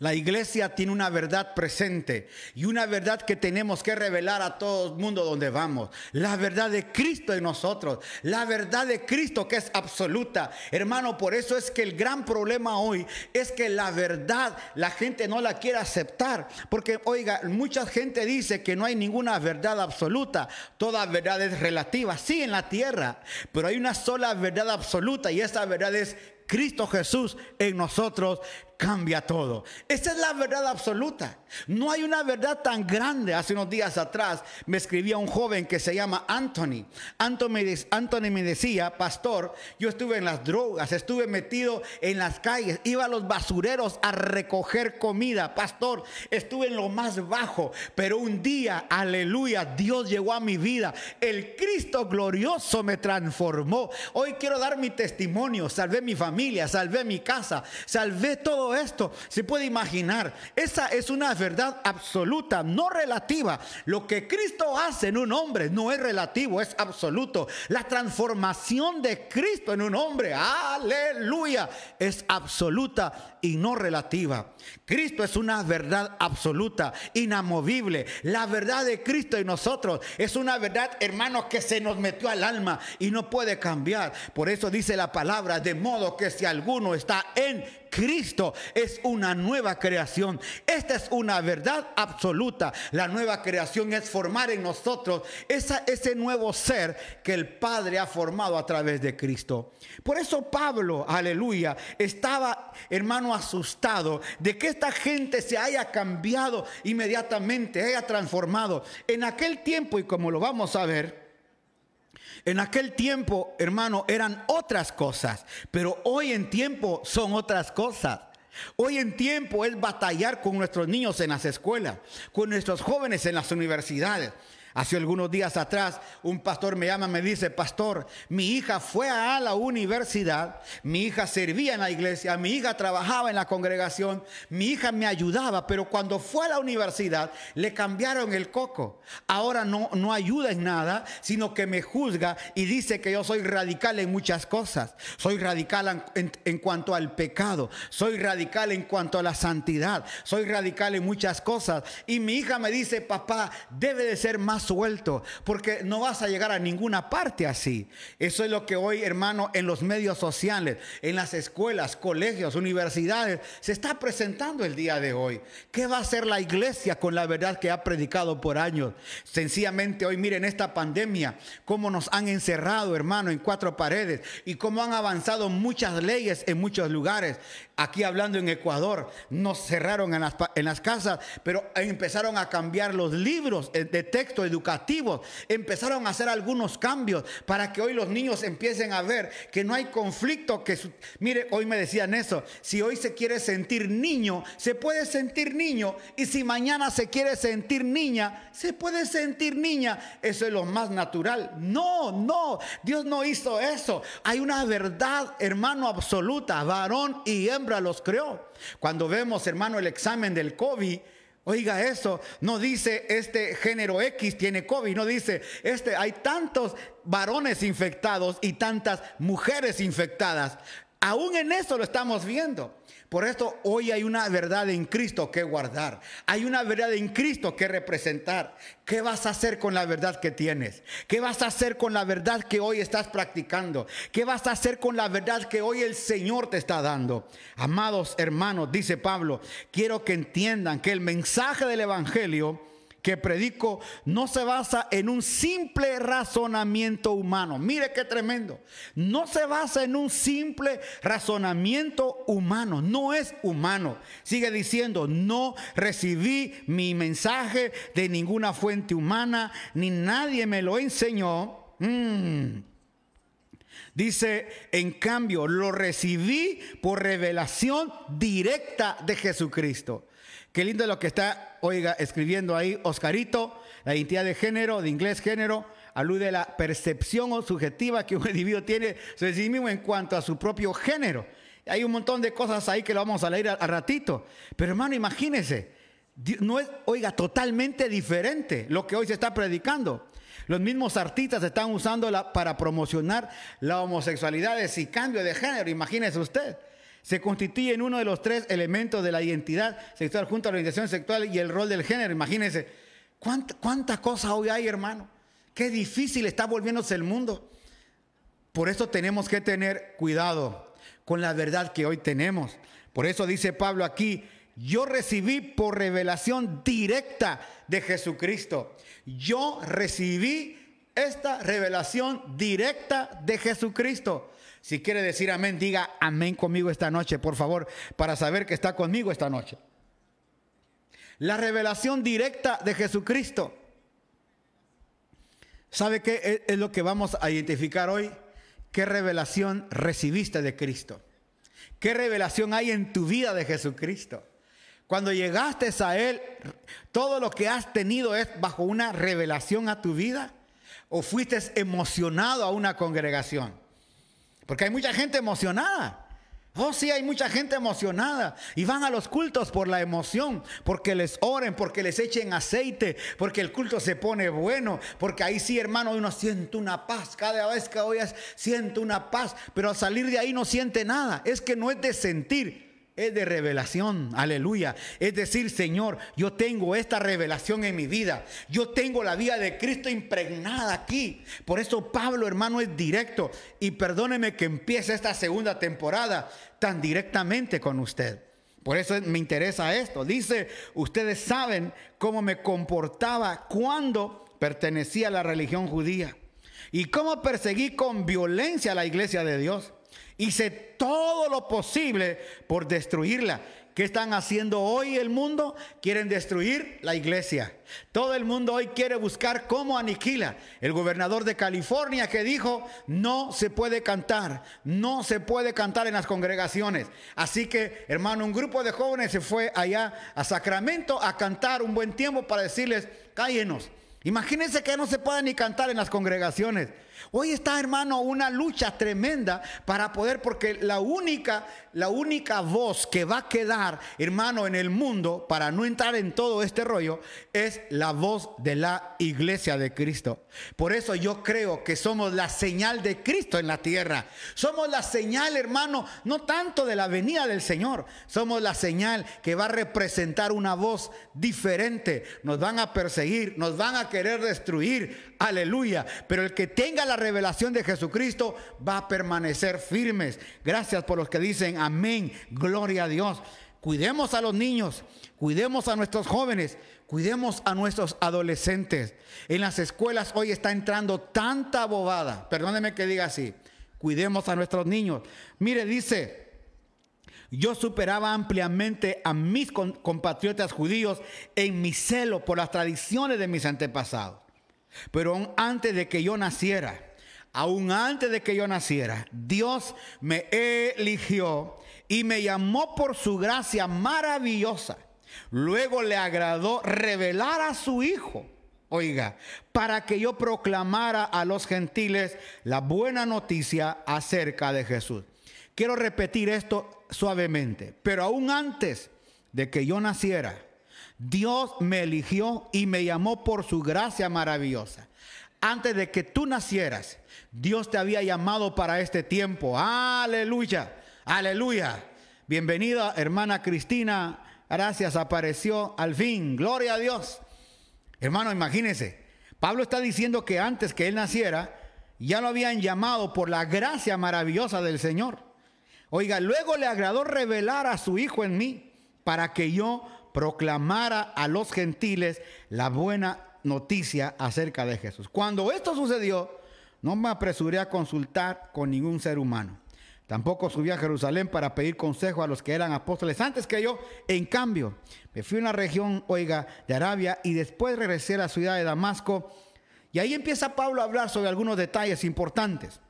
La iglesia tiene una verdad presente y una verdad que tenemos que revelar a todo el mundo donde vamos. La verdad de Cristo en nosotros. La verdad de Cristo que es absoluta. Hermano, por eso es que el gran problema hoy es que la verdad la gente no la quiere aceptar. Porque, oiga, mucha gente dice que no hay ninguna verdad absoluta. Toda verdad es relativa. Sí, en la tierra. Pero hay una sola verdad absoluta y esa verdad es Cristo Jesús en nosotros cambia todo. Esa es la verdad absoluta. No hay una verdad tan grande. Hace unos días atrás me escribía un joven que se llama Anthony. Anthony me decía, pastor, yo estuve en las drogas, estuve metido en las calles, iba a los basureros a recoger comida. Pastor, estuve en lo más bajo, pero un día, aleluya, Dios llegó a mi vida. El Cristo glorioso me transformó. Hoy quiero dar mi testimonio. Salvé mi familia, salvé mi casa, salvé todo esto se puede imaginar. Esa es una verdad absoluta, no relativa. Lo que Cristo hace en un hombre no es relativo, es absoluto. La transformación de Cristo en un hombre, aleluya, es absoluta y no relativa. Cristo es una verdad absoluta, inamovible. La verdad de Cristo en nosotros es una verdad, hermanos, que se nos metió al alma y no puede cambiar. Por eso dice la palabra, de modo que si alguno está en Cristo es una nueva creación. Esta es una verdad absoluta. La nueva creación es formar en nosotros ese nuevo ser que el Padre ha formado a través de Cristo. Por eso Pablo, aleluya, estaba, hermano, asustado de que esta gente se haya cambiado inmediatamente, haya transformado. En aquel tiempo, y como lo vamos a ver, en aquel tiempo, hermano, eran otras cosas, pero hoy en tiempo son otras cosas. Hoy en tiempo es batallar con nuestros niños en las escuelas, con nuestros jóvenes en las universidades. Hace algunos días atrás un pastor me llama, me dice, pastor, mi hija fue a la universidad, mi hija servía en la iglesia, mi hija trabajaba en la congregación, mi hija me ayudaba, pero cuando fue a la universidad le cambiaron el coco. Ahora no, no ayuda en nada, sino que me juzga y dice que yo soy radical en muchas cosas. Soy radical en, en cuanto al pecado, soy radical en cuanto a la santidad, soy radical en muchas cosas. Y mi hija me dice, papá, debe de ser más suelto, porque no vas a llegar a ninguna parte así. Eso es lo que hoy, hermano, en los medios sociales, en las escuelas, colegios, universidades, se está presentando el día de hoy. ¿Qué va a hacer la iglesia con la verdad que ha predicado por años? Sencillamente hoy miren esta pandemia, cómo nos han encerrado, hermano, en cuatro paredes y cómo han avanzado muchas leyes en muchos lugares. Aquí hablando en Ecuador, nos cerraron en las, en las casas, pero empezaron a cambiar los libros de texto educativos, empezaron a hacer algunos cambios para que hoy los niños empiecen a ver que no hay conflicto. Que mire, hoy me decían eso, si hoy se quiere sentir niño, se puede sentir niño, y si mañana se quiere sentir niña, se puede sentir niña. Eso es lo más natural. No, no, Dios no hizo eso. Hay una verdad, hermano, absoluta, varón y hembra los creó. Cuando vemos, hermano, el examen del COVID, Oiga eso, no dice este género X tiene COVID, no dice este hay tantos varones infectados y tantas mujeres infectadas. Aún en eso lo estamos viendo. Por esto hoy hay una verdad en Cristo que guardar. Hay una verdad en Cristo que representar. ¿Qué vas a hacer con la verdad que tienes? ¿Qué vas a hacer con la verdad que hoy estás practicando? ¿Qué vas a hacer con la verdad que hoy el Señor te está dando? Amados hermanos, dice Pablo, quiero que entiendan que el mensaje del Evangelio que predico no se basa en un simple razonamiento humano. Mire qué tremendo. No se basa en un simple razonamiento humano. No es humano. Sigue diciendo, no recibí mi mensaje de ninguna fuente humana, ni nadie me lo enseñó. Mm. Dice, en cambio, lo recibí por revelación directa de Jesucristo. Qué lindo lo que está, oiga, escribiendo ahí Oscarito, la identidad de género, de inglés género, alude a la percepción subjetiva que un individuo tiene sobre sí mismo en cuanto a su propio género. Hay un montón de cosas ahí que lo vamos a leer al, ratito. Pero hermano, imagínese, no es, oiga, totalmente diferente lo que hoy se está predicando. Los mismos artistas están usándola para promocionar la homosexualidad y cambio de género, imagínese usted se constituye en uno de los tres elementos de la identidad sexual junto a la orientación sexual y el rol del género. Imagínense, ¿cuántas cuánta cosas hoy hay, hermano? Qué difícil está volviéndose el mundo. Por eso tenemos que tener cuidado con la verdad que hoy tenemos. Por eso dice Pablo aquí, yo recibí por revelación directa de Jesucristo. Yo recibí esta revelación directa de Jesucristo. Si quiere decir amén, diga amén conmigo esta noche, por favor, para saber que está conmigo esta noche. La revelación directa de Jesucristo. ¿Sabe qué es lo que vamos a identificar hoy? ¿Qué revelación recibiste de Cristo? ¿Qué revelación hay en tu vida de Jesucristo? Cuando llegaste a Él, todo lo que has tenido es bajo una revelación a tu vida o fuiste emocionado a una congregación. Porque hay mucha gente emocionada. Oh, sí, hay mucha gente emocionada. Y van a los cultos por la emoción, porque les oren, porque les echen aceite, porque el culto se pone bueno, porque ahí sí, hermano, uno siente una paz. Cada vez que oyes, siente una paz, pero al salir de ahí no siente nada. Es que no es de sentir, es de revelación, aleluya. Es decir, Señor, yo tengo esta revelación en mi vida. Yo tengo la vida de Cristo impregnada aquí. Por eso Pablo, hermano, es directo. Y perdóneme que empiece esta segunda temporada tan directamente con usted. Por eso me interesa esto. Dice, ustedes saben cómo me comportaba cuando pertenecía a la religión judía y cómo perseguí con violencia a la iglesia de Dios Hice todo lo posible por destruirla. ¿Qué están haciendo hoy el mundo? Quieren destruir la iglesia. Todo el mundo hoy quiere buscar cómo aniquila. El gobernador de California que dijo, no se puede cantar, no se puede cantar en las congregaciones. Así que, hermano, un grupo de jóvenes se fue allá a Sacramento a cantar un buen tiempo para decirles, cállenos. Imagínense que no se puede ni cantar en las congregaciones. Hoy está, hermano, una lucha tremenda para poder, porque la única, la única voz que va a quedar, hermano, en el mundo, para no entrar en todo este rollo, es la voz de la iglesia de Cristo. Por eso yo creo que somos la señal de Cristo en la tierra. Somos la señal, hermano, no tanto de la venida del Señor, somos la señal que va a representar una voz diferente. Nos van a perseguir, nos van a querer destruir, aleluya. Pero el que tenga la revelación de Jesucristo va a permanecer firmes. Gracias por los que dicen amén, gloria a Dios. Cuidemos a los niños, cuidemos a nuestros jóvenes, cuidemos a nuestros adolescentes. En las escuelas hoy está entrando tanta bobada, perdóneme que diga así, cuidemos a nuestros niños. Mire, dice, yo superaba ampliamente a mis compatriotas judíos en mi celo por las tradiciones de mis antepasados. Pero aún antes de que yo naciera, aún antes de que yo naciera, Dios me eligió y me llamó por su gracia maravillosa. Luego le agradó revelar a su Hijo, oiga, para que yo proclamara a los gentiles la buena noticia acerca de Jesús. Quiero repetir esto suavemente, pero aún antes de que yo naciera, Dios me eligió y me llamó por su gracia maravillosa. Antes de que tú nacieras, Dios te había llamado para este tiempo. Aleluya, aleluya. Bienvenida, hermana Cristina. Gracias, apareció al fin. Gloria a Dios. Hermano, imagínense. Pablo está diciendo que antes que él naciera, ya lo habían llamado por la gracia maravillosa del Señor. Oiga, luego le agradó revelar a su Hijo en mí para que yo proclamara a los gentiles la buena noticia acerca de Jesús. Cuando esto sucedió, no me apresuré a consultar con ningún ser humano. Tampoco subí a Jerusalén para pedir consejo a los que eran apóstoles antes que yo. En cambio, me fui a una región, oiga, de Arabia y después regresé a la ciudad de Damasco. Y ahí empieza Pablo a hablar sobre algunos detalles importantes.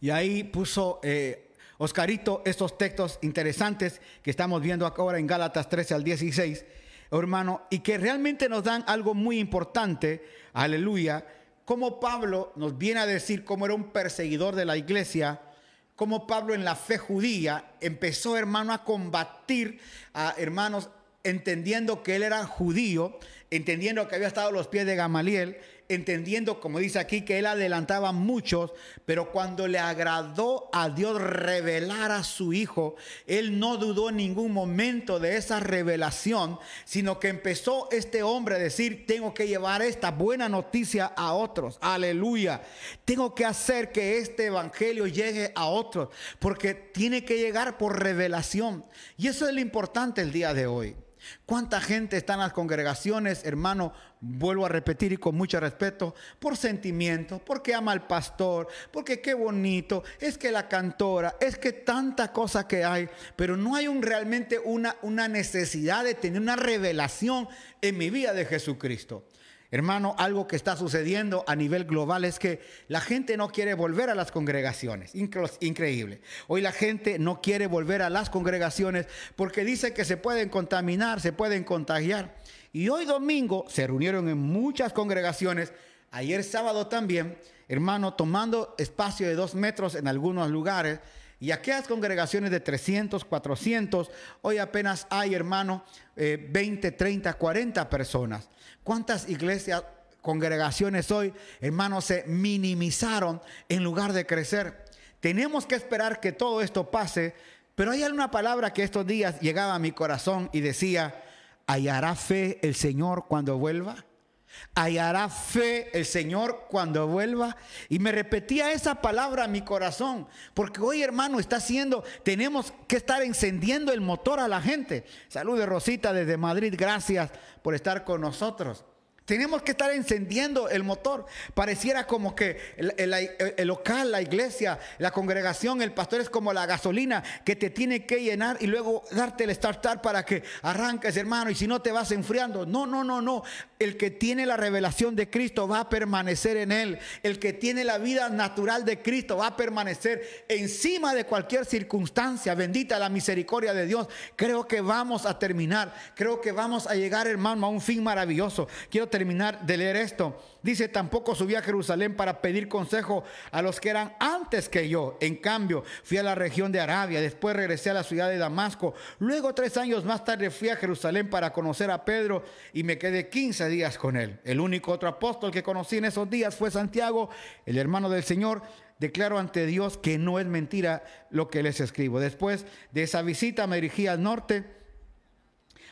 Y ahí puso eh, Oscarito estos textos interesantes que estamos viendo ahora en Gálatas 13 al 16, hermano, y que realmente nos dan algo muy importante, aleluya, como Pablo nos viene a decir cómo era un perseguidor de la iglesia cómo Pablo en la fe judía empezó, hermano, a combatir a hermanos entendiendo que él era judío, entendiendo que había estado a los pies de Gamaliel, entendiendo, como dice aquí, que él adelantaba muchos, pero cuando le agradó a Dios revelar a su Hijo, él no dudó en ningún momento de esa revelación, sino que empezó este hombre a decir, tengo que llevar esta buena noticia a otros, aleluya, tengo que hacer que este evangelio llegue a otros, porque tiene que llegar por revelación. Y eso es lo importante el día de hoy. ¿Cuánta gente está en las congregaciones, hermano? Vuelvo a repetir y con mucho respeto, por sentimiento, porque ama al pastor, porque qué bonito, es que la cantora, es que tanta cosa que hay, pero no hay un, realmente una, una necesidad de tener una revelación en mi vida de Jesucristo. Hermano, algo que está sucediendo a nivel global es que la gente no quiere volver a las congregaciones. Increíble. Hoy la gente no quiere volver a las congregaciones porque dice que se pueden contaminar, se pueden contagiar. Y hoy domingo se reunieron en muchas congregaciones, ayer sábado también, hermano, tomando espacio de dos metros en algunos lugares. Y aquellas congregaciones de 300, 400, hoy apenas hay, hermano, 20, 30, 40 personas. ¿Cuántas iglesias, congregaciones hoy, hermanos, se minimizaron en lugar de crecer? Tenemos que esperar que todo esto pase, pero hay una palabra que estos días llegaba a mi corazón y decía, ¿hallará fe el Señor cuando vuelva? Hallará fe el Señor cuando vuelva. Y me repetía esa palabra a mi corazón, porque hoy hermano está haciendo, tenemos que estar encendiendo el motor a la gente. Salude Rosita desde Madrid, gracias por estar con nosotros. Tenemos que estar encendiendo el motor. Pareciera como que el, local, la iglesia, la congregación, el pastor es como la gasolina que te tiene que llenar y luego darte el startar para que arranques, hermano, y si no te vas enfriando. No, no, no, no. El que tiene la revelación de Cristo va a permanecer en él. El que tiene la vida natural de Cristo va a permanecer encima de cualquier circunstancia. Bendita la misericordia de Dios. Creo que vamos a terminar. Creo que vamos a llegar, hermano, a un fin maravilloso. Quiero terminar de leer esto. Dice, tampoco subí a Jerusalén para pedir consejo a los que eran antes que yo. En cambio, fui a la región de Arabia, después regresé a la ciudad de Damasco. Luego, tres años más tarde, fui a Jerusalén para conocer a Pedro y me quedé 15 días con él. El único otro apóstol que conocí en esos días fue Santiago, el hermano del Señor. Declaro ante Dios que no es mentira lo que les escribo. Después de esa visita me dirigí al norte,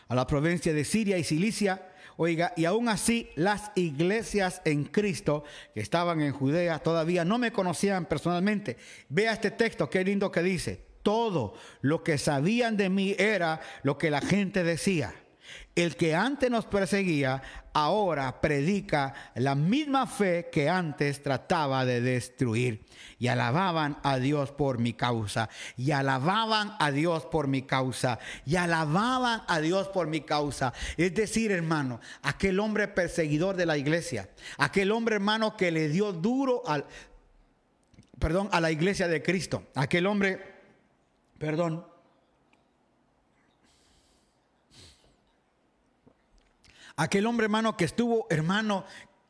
a la provincia de Siria y Cilicia Oiga, y aún así las iglesias en Cristo que estaban en Judea todavía no me conocían personalmente. Vea este texto, qué lindo que dice. Todo lo que sabían de mí era lo que la gente decía. El que antes nos perseguía, ahora predica la misma fe que antes trataba de destruir. Y alababan a Dios por mi causa. Y alababan a Dios por mi causa. Y alababan a Dios por mi causa. Es decir, hermano, aquel hombre perseguidor de la iglesia. Aquel hombre, hermano, que le dio duro al, perdón, a la iglesia de Cristo. Aquel hombre, perdón, Aquel hombre, hermano, que estuvo, hermano,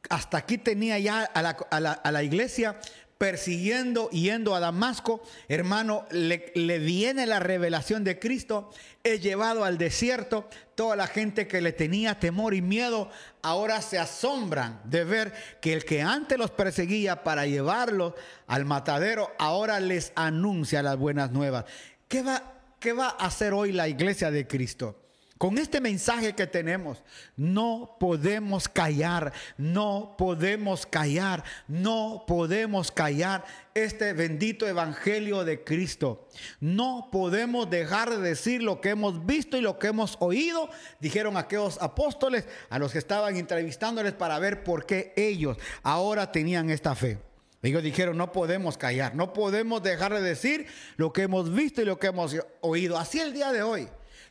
hasta aquí tenía ya a la, iglesia persiguiendo, yendo a Damasco, hermano, le, viene la revelación de Cristo, es llevado al desierto, toda la gente que le tenía temor y miedo, ahora se asombran de ver que el que antes los perseguía para llevarlos al matadero, ahora les anuncia las buenas nuevas. ¿Qué va ¿qué va a hacer hoy la iglesia de Cristo? Con este mensaje que tenemos, no podemos callar, no podemos callar, no podemos callar este bendito evangelio de Cristo. No podemos dejar de decir lo que hemos visto y lo que hemos oído, dijeron aquellos apóstoles a los que estaban entrevistándoles para ver por qué ellos ahora tenían esta fe. Ellos dijeron, no podemos callar, no podemos dejar de decir lo que hemos visto y lo que hemos oído. Así el día de hoy.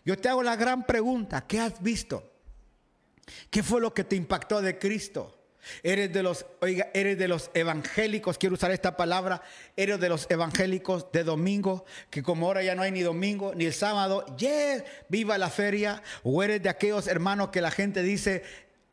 Yo te hago la gran pregunta, ¿qué has visto? ¿Qué fue lo que te impactó de Cristo? Eres de los, oiga, eres de los evangélicos, quiero usar esta palabra, eres de los evangélicos de domingo, que como ahora ya no hay ni domingo ni el sábado, yeah, viva la feria, o eres de aquellos hermanos que la gente dice,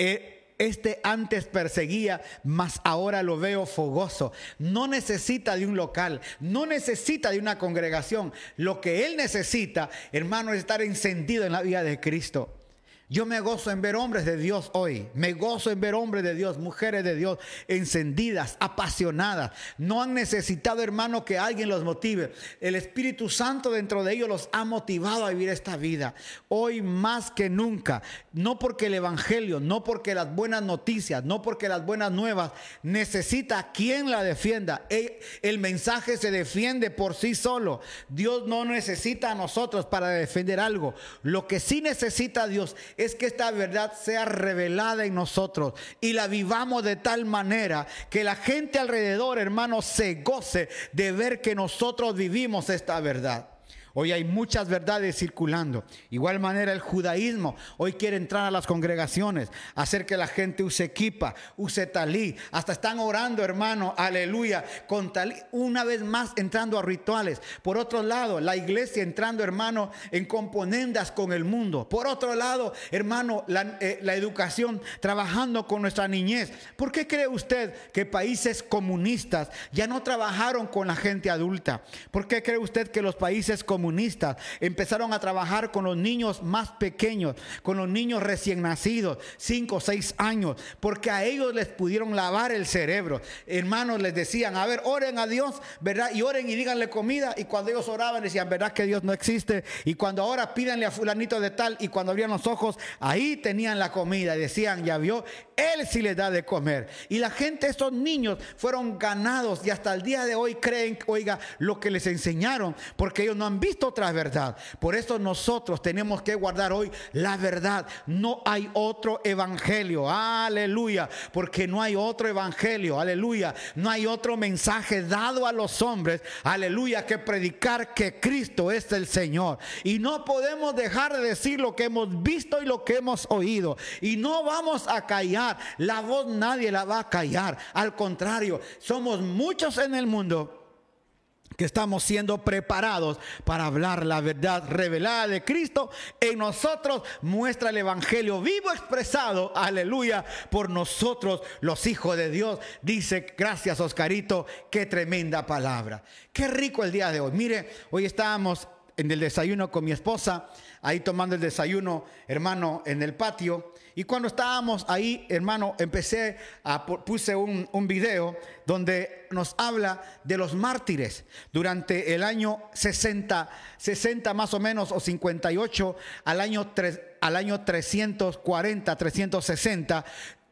eh, este antes perseguía, mas ahora lo veo fogoso. No necesita de un local, no necesita de una congregación. Lo que él necesita, hermano, es estar encendido en la vida de Cristo. Yo me gozo en ver hombres de Dios hoy. Me gozo en ver hombres de Dios, mujeres de Dios, encendidas, apasionadas. No han necesitado, hermano, que alguien los motive. El Espíritu Santo dentro de ellos los ha motivado a vivir esta vida. Hoy más que nunca. No porque el Evangelio, no porque las buenas noticias, no porque las buenas nuevas necesita quien la defienda. El, mensaje se defiende por sí solo. Dios no necesita a nosotros para defender algo. Lo que sí necesita Dios que esta verdad sea revelada en nosotros y la vivamos de tal manera que la gente alrededor, hermanos, se goce de ver que nosotros vivimos esta verdad. Hoy hay muchas verdades circulando. Igual manera el judaísmo hoy quiere entrar a las congregaciones, hacer que la gente use equipa, use talí. Hasta están orando, hermano, aleluya, con talí. Una vez más entrando a rituales. Por otro lado, la iglesia entrando, hermano, en componendas con el mundo. Por otro lado, hermano, la, eh, la educación trabajando con nuestra niñez. ¿Por qué cree usted que países comunistas ya no trabajaron con la gente adulta? ¿Por qué cree usted que los países comunistas comunistas empezaron a trabajar con los niños más pequeños, con los niños recién nacidos, 5 o 6 años, porque a ellos les pudieron lavar el cerebro. Hermanos les decían, a ver, oren a Dios, ¿verdad? Y oren y díganle comida. Y cuando ellos oraban decían, ¿verdad que Dios no existe? Y cuando ahora pídanle a fulanito de tal y cuando abrían los ojos, ahí tenían la comida. Decían, ya vio, Él sí les da de comer. Y la gente, esos niños fueron ganados y hasta el día de hoy creen, oiga, lo que les enseñaron, porque ellos no han visto otra verdad. Por eso nosotros tenemos que guardar hoy la verdad. No hay otro evangelio. Aleluya. Porque no hay otro evangelio. Aleluya. No hay otro mensaje dado a los hombres. Aleluya. Que predicar que Cristo es el Señor. Y no podemos dejar de decir lo que hemos visto y lo que hemos oído. Y no vamos a callar. La voz nadie la va a callar. Al contrario, somos muchos en el mundo que estamos siendo preparados para hablar la verdad revelada de Cristo en nosotros, muestra el Evangelio vivo expresado, aleluya, por nosotros los hijos de Dios. Dice, gracias Oscarito, qué tremenda palabra. Qué rico el día de hoy. Mire, hoy estábamos en el desayuno con mi esposa, ahí tomando el desayuno, hermano, en el patio. Y cuando estábamos ahí, hermano, empecé a puse un, un, video donde nos habla de los mártires durante el año 60, 60 más o menos, o 58 al año, al año 340, 360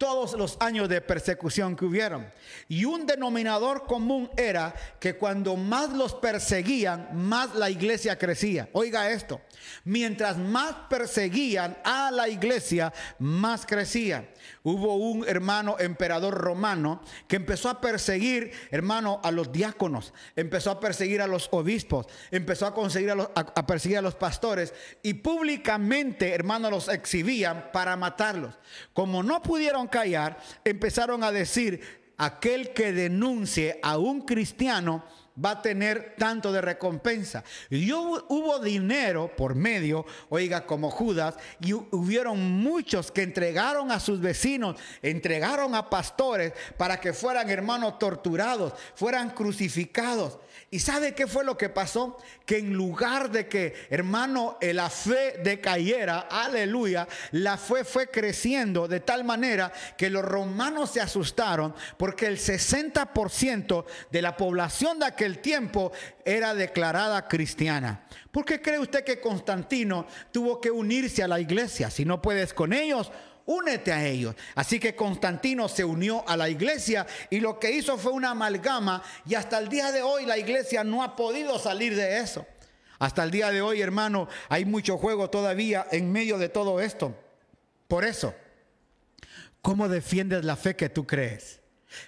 todos los años de persecución que hubieron. Y un denominador común era que cuando más los perseguían, más la iglesia crecía. Oiga esto, mientras más perseguían a la iglesia, más crecía. Hubo un hermano emperador romano que empezó a perseguir, hermano, a los diáconos, empezó a perseguir a los obispos, empezó a, conseguir a, perseguir a los pastores y públicamente, hermano, los exhibían para matarlos. Como no pudieron callar, empezaron a decir, aquel que denuncie a un cristiano, va a tener tanto de recompensa. Y hubo, dinero por medio, oiga, como Judas, y hubieron muchos que entregaron a sus vecinos, entregaron a pastores para que fueran hermanos torturados, fueran crucificados. ¿Y sabe qué fue lo que pasó? Que en lugar de que, hermano, eh, la fe decayera, aleluya, la fe fue creciendo de tal manera que los romanos se asustaron porque el 60% de la población de aquel aquel tiempo era declarada cristiana. ¿Por qué cree usted que Constantino tuvo que unirse a la iglesia? Si no puedes con ellos, únete a ellos. Así que Constantino se unió a la iglesia y lo que hizo fue una amalgama y hasta el día de hoy la iglesia no ha podido salir de eso. Hasta el día de hoy, hermano, hay mucho juego todavía en medio de todo esto. Por eso, ¿cómo defiendes la fe que tú crees?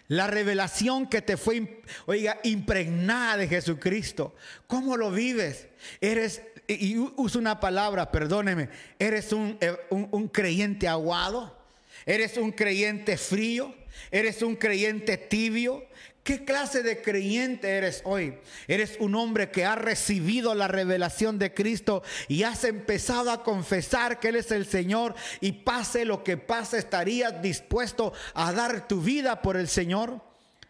La revelación que te fue, oiga, impregnada de Jesucristo. ¿Cómo lo vives? Eres, y uso una palabra, perdóneme, eres un, eh, un, un creyente aguado, eres un creyente frío, eres un creyente tibio, ¿Qué clase de creyente eres hoy? Eres un hombre que ha recibido la revelación de Cristo y has empezado a confesar que Él es el Señor y pase lo que pase, estarías dispuesto a dar tu vida por el Señor.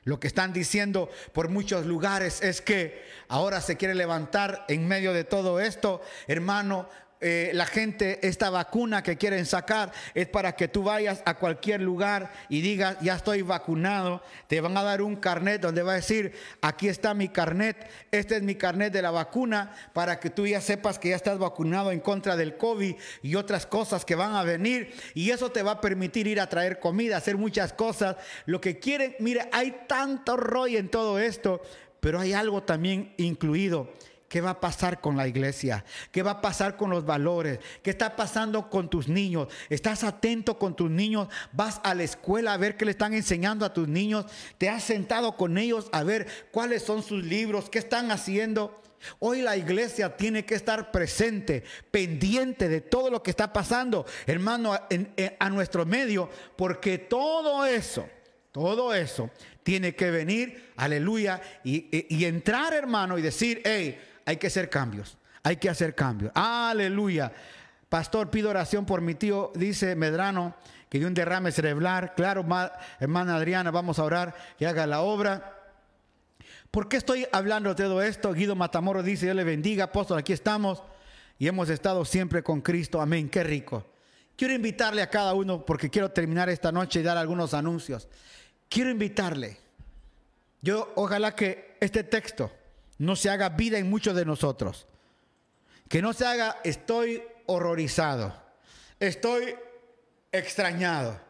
Lo que están diciendo por muchos lugares es que ahora se quiere levantar en medio de todo esto, hermano, eh, la gente, esta vacuna que quieren sacar es para que tú vayas a cualquier lugar y digas, ya estoy vacunado. Te van a dar un carnet donde va a decir, aquí está mi carnet, este es mi carnet de la vacuna, para que tú ya sepas que ya estás vacunado en contra del COVID y otras cosas que van a venir. Y eso te va a permitir ir a traer comida, hacer muchas cosas. Lo que quieren, mire, hay tanto rollo en todo esto, pero hay algo también incluido ¿Qué va a pasar con la iglesia? ¿Qué va a pasar con los valores? ¿Qué está pasando con tus niños? ¿Estás atento con tus niños? ¿Vas a la escuela a ver qué le están enseñando a tus niños? ¿Te has sentado con ellos a ver cuáles son sus libros? ¿Qué están haciendo? Hoy la iglesia tiene que estar presente, pendiente de todo lo que está pasando, hermano, a nuestro medio, porque todo eso, todo eso tiene que venir, aleluya, y, y entrar, hermano, y decir, hey, hay que hacer cambios. Hay que hacer cambios. Aleluya. Pastor, pido oración por mi tío, dice Medrano, que dio un derrame cerebral. Claro, hermana Adriana, vamos a orar que haga la obra. ¿Por qué estoy hablando de todo esto? Guido Matamoro dice, Dios le bendiga, apóstol, aquí estamos y hemos estado siempre con Cristo. Amén, qué rico. Quiero invitarle a cada uno, porque quiero terminar esta noche y dar algunos anuncios. Quiero invitarle. Yo, ojalá que este texto no se haga vida en muchos de nosotros. Que no se haga estoy horrorizado, estoy extrañado.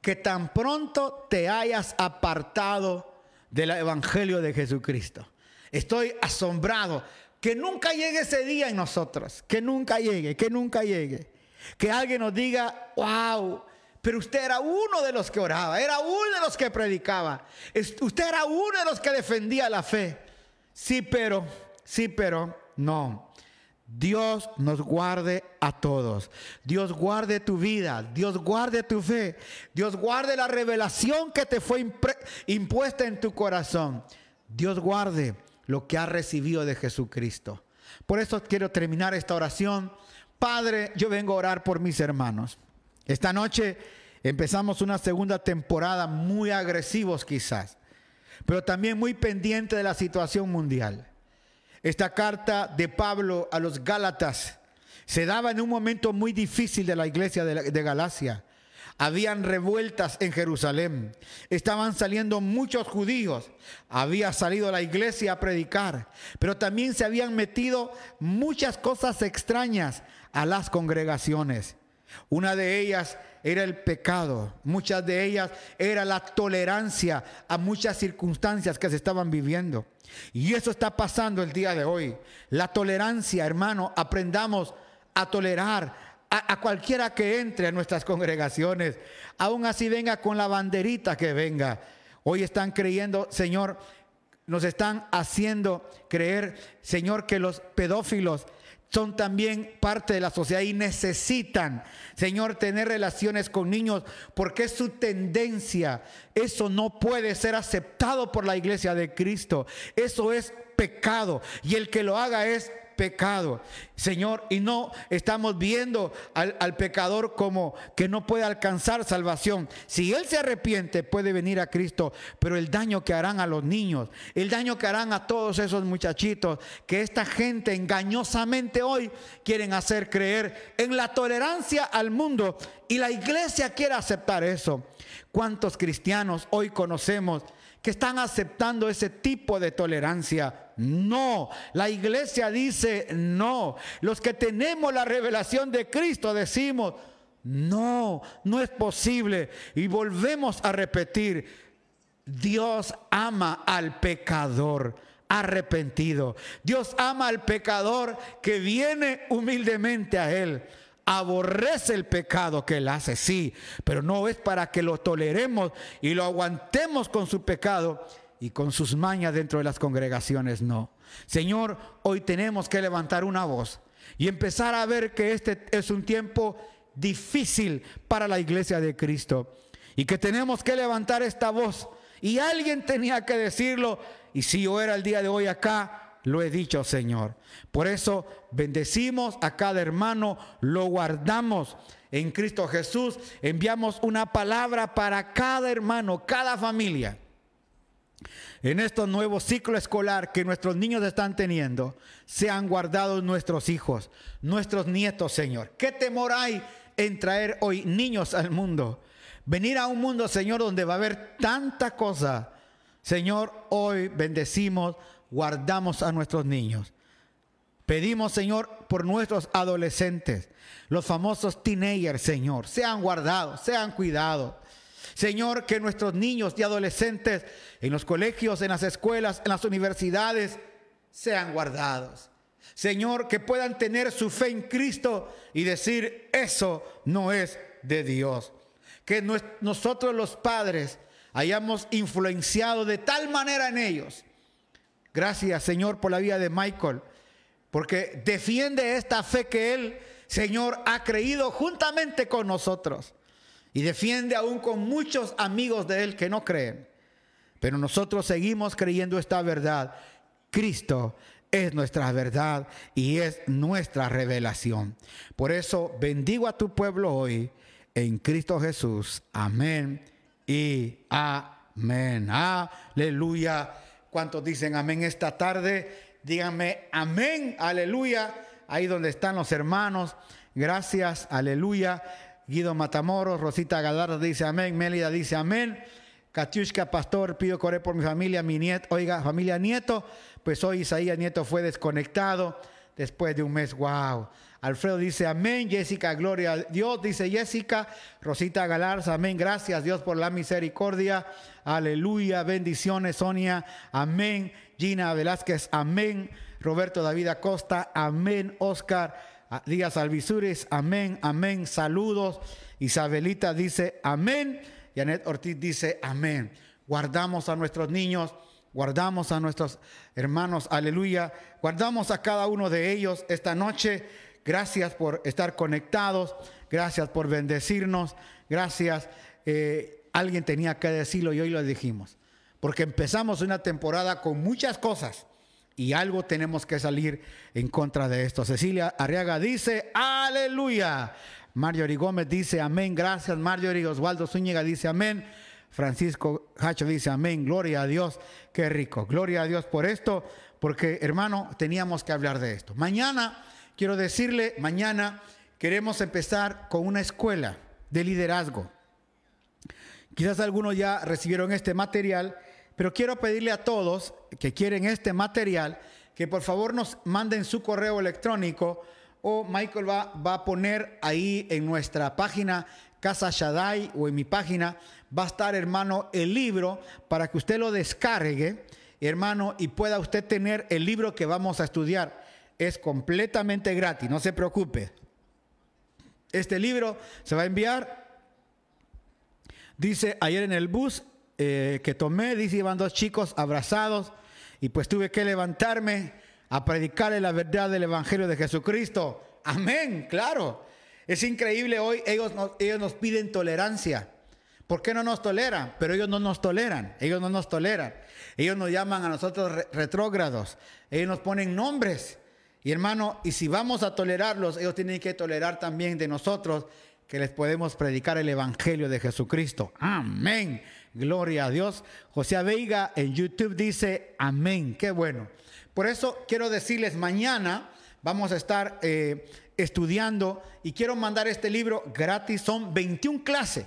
Que tan pronto te hayas apartado del Evangelio de Jesucristo. Estoy asombrado. Que nunca llegue ese día en nosotros. Que nunca llegue, que nunca llegue. Que alguien nos diga, wow, pero usted era uno de los que oraba, era uno de los que predicaba. Usted era uno de los que defendía la fe. Sí, pero, sí, pero, no. Dios nos guarde a todos. Dios guarde tu vida. Dios guarde tu fe. Dios guarde la revelación que te fue impuesta en tu corazón. Dios guarde lo que has recibido de Jesucristo. Por eso quiero terminar esta oración. Padre, yo vengo a orar por mis hermanos. Esta noche empezamos una segunda temporada muy agresivos quizás pero también muy pendiente de la situación mundial. Esta carta de Pablo a los Gálatas se daba en un momento muy difícil de la iglesia de, Galacia. Habían revueltas en Jerusalén. Estaban saliendo muchos judíos. Había salido la iglesia a predicar. Pero también se habían metido muchas cosas extrañas a las congregaciones. Una de ellas era el pecado, muchas de ellas era la tolerancia a muchas circunstancias que se estaban viviendo. Y eso está pasando el día de hoy. La tolerancia, hermano, aprendamos a tolerar a, cualquiera que entre a nuestras congregaciones. Aún así venga con la banderita que venga. Hoy están creyendo, Señor, nos están haciendo creer, Señor, que los pedófilos son también parte de la sociedad y necesitan, Señor, tener relaciones con niños porque es su tendencia. Eso no puede ser aceptado por la iglesia de Cristo. Eso es pecado y el que lo haga es pecado, Señor, y no estamos viendo al, pecador como que no puede alcanzar salvación. Si él se arrepiente, puede venir a Cristo, pero el daño que harán a los niños, el daño que harán a todos esos muchachitos, que esta gente engañosamente hoy quieren hacer creer en la tolerancia al mundo y la iglesia quiere aceptar eso. ¿Cuántos cristianos hoy conocemos que están aceptando ese tipo de tolerancia? No, la iglesia dice no. Los que tenemos la revelación de Cristo decimos, no, no es posible. Y volvemos a repetir, Dios ama al pecador arrepentido. Dios ama al pecador que viene humildemente a Él. Aborrece el pecado que Él hace, sí, pero no es para que lo toleremos y lo aguantemos con su pecado y con sus mañas dentro de las congregaciones, no. Señor, hoy tenemos que levantar una voz y empezar a ver que este es un tiempo difícil para la iglesia de Cristo y que tenemos que levantar esta voz. Y alguien tenía que decirlo, y si yo era el día de hoy acá, lo he dicho, Señor. Por eso bendecimos a cada hermano, lo guardamos en Cristo Jesús, enviamos una palabra para cada hermano, cada familia. En estos nuevos ciclo escolar que nuestros niños están teniendo, sean guardados nuestros hijos, nuestros nietos, Señor. ¿Qué temor hay en traer hoy niños al mundo. Venir a un mundo, Señor, donde va a haber tanta cosa. Señor, hoy bendecimos, guardamos a nuestros niños. Pedimos, Señor, por nuestros adolescentes, los famosos teenagers, Señor, sean guardados, sean cuidados. Señor, que nuestros niños y adolescentes en los colegios, en las escuelas, en las universidades, sean guardados. Señor, que puedan tener su fe en Cristo y decir, eso no es de Dios. Que nosotros los padres hayamos influenciado de tal manera en ellos. Gracias, Señor, por la vida de Michael, porque defiende esta fe que él, Señor, ha creído juntamente con nosotros. Y defiende aún con muchos amigos de él que no creen. Pero nosotros seguimos creyendo esta verdad. Cristo es nuestra verdad y es nuestra revelación. Por eso bendigo a tu pueblo hoy en Cristo Jesús. Amén y amén. Aleluya. ¿Cuántos dicen amén esta tarde? Díganme amén, aleluya. Ahí donde están los hermanos. Gracias, aleluya. Guido Matamoros, Rosita Galardo dice amén, Mélida dice amén. Katiushka Pastor, pido correr por mi familia, mi nieto, oiga, familia Nieto, pues hoy Isaías Nieto fue desconectado después de un mes, wow. Alfredo dice amén, Jessica, gloria a Dios, dice Jessica, Rosita Galarza, amén, gracias Dios por la misericordia, aleluya, bendiciones Sonia, amén, Gina Velázquez, amén, Roberto David Acosta, amén, Oscar Díaz Alvisures, amén, amén, saludos, Isabelita dice amén, Janet Ortiz dice amén. Guardamos a nuestros niños, guardamos a nuestros hermanos, aleluya. Guardamos a cada uno de ellos esta noche. Gracias por estar conectados, gracias por bendecirnos, gracias. Eh, alguien tenía que decirlo y hoy lo dijimos. Porque empezamos una temporada con muchas cosas y algo tenemos que salir en contra de esto. Cecilia Arriaga dice, aleluya. Marjorie Gómez dice amén, gracias Marjorie. Osvaldo Zúñiga dice amén. Francisco Hacho dice amén, gloria a Dios, qué rico, gloria a Dios por esto, porque hermano, teníamos que hablar de esto. Mañana, quiero decirle, mañana queremos empezar con una escuela de liderazgo. Quizás algunos ya recibieron este material, pero quiero pedirle a todos que quieren este material que por favor nos manden su correo electrónico o Michael va, va a poner ahí en nuestra página Casa Shaddai o en mi página, va a estar, hermano, el libro para que usted lo descargue, hermano, y pueda usted tener el libro que vamos a estudiar. Es completamente gratis, no se preocupe. Este libro se va a enviar. Dice ayer en el bus eh, que tomé, dice, iban dos chicos abrazados y pues tuve que levantarme a predicarle la verdad del Evangelio de Jesucristo. Amén, claro. Es increíble hoy, ellos ellos nos piden tolerancia. ¿Por qué no nos toleran? Pero ellos no nos toleran, ellos no nos toleran. Ellos nos llaman a nosotros retrógrados, ellos nos ponen nombres. Y hermano, y si vamos a tolerarlos, ellos tienen que tolerar también de nosotros que les podemos predicar el Evangelio de Jesucristo. Amén. Gloria a Dios. José Veiga en YouTube dice, amén. Qué bueno. Por eso quiero decirles, mañana vamos a estar eh, estudiando y quiero mandar este libro gratis. Son 21 clases.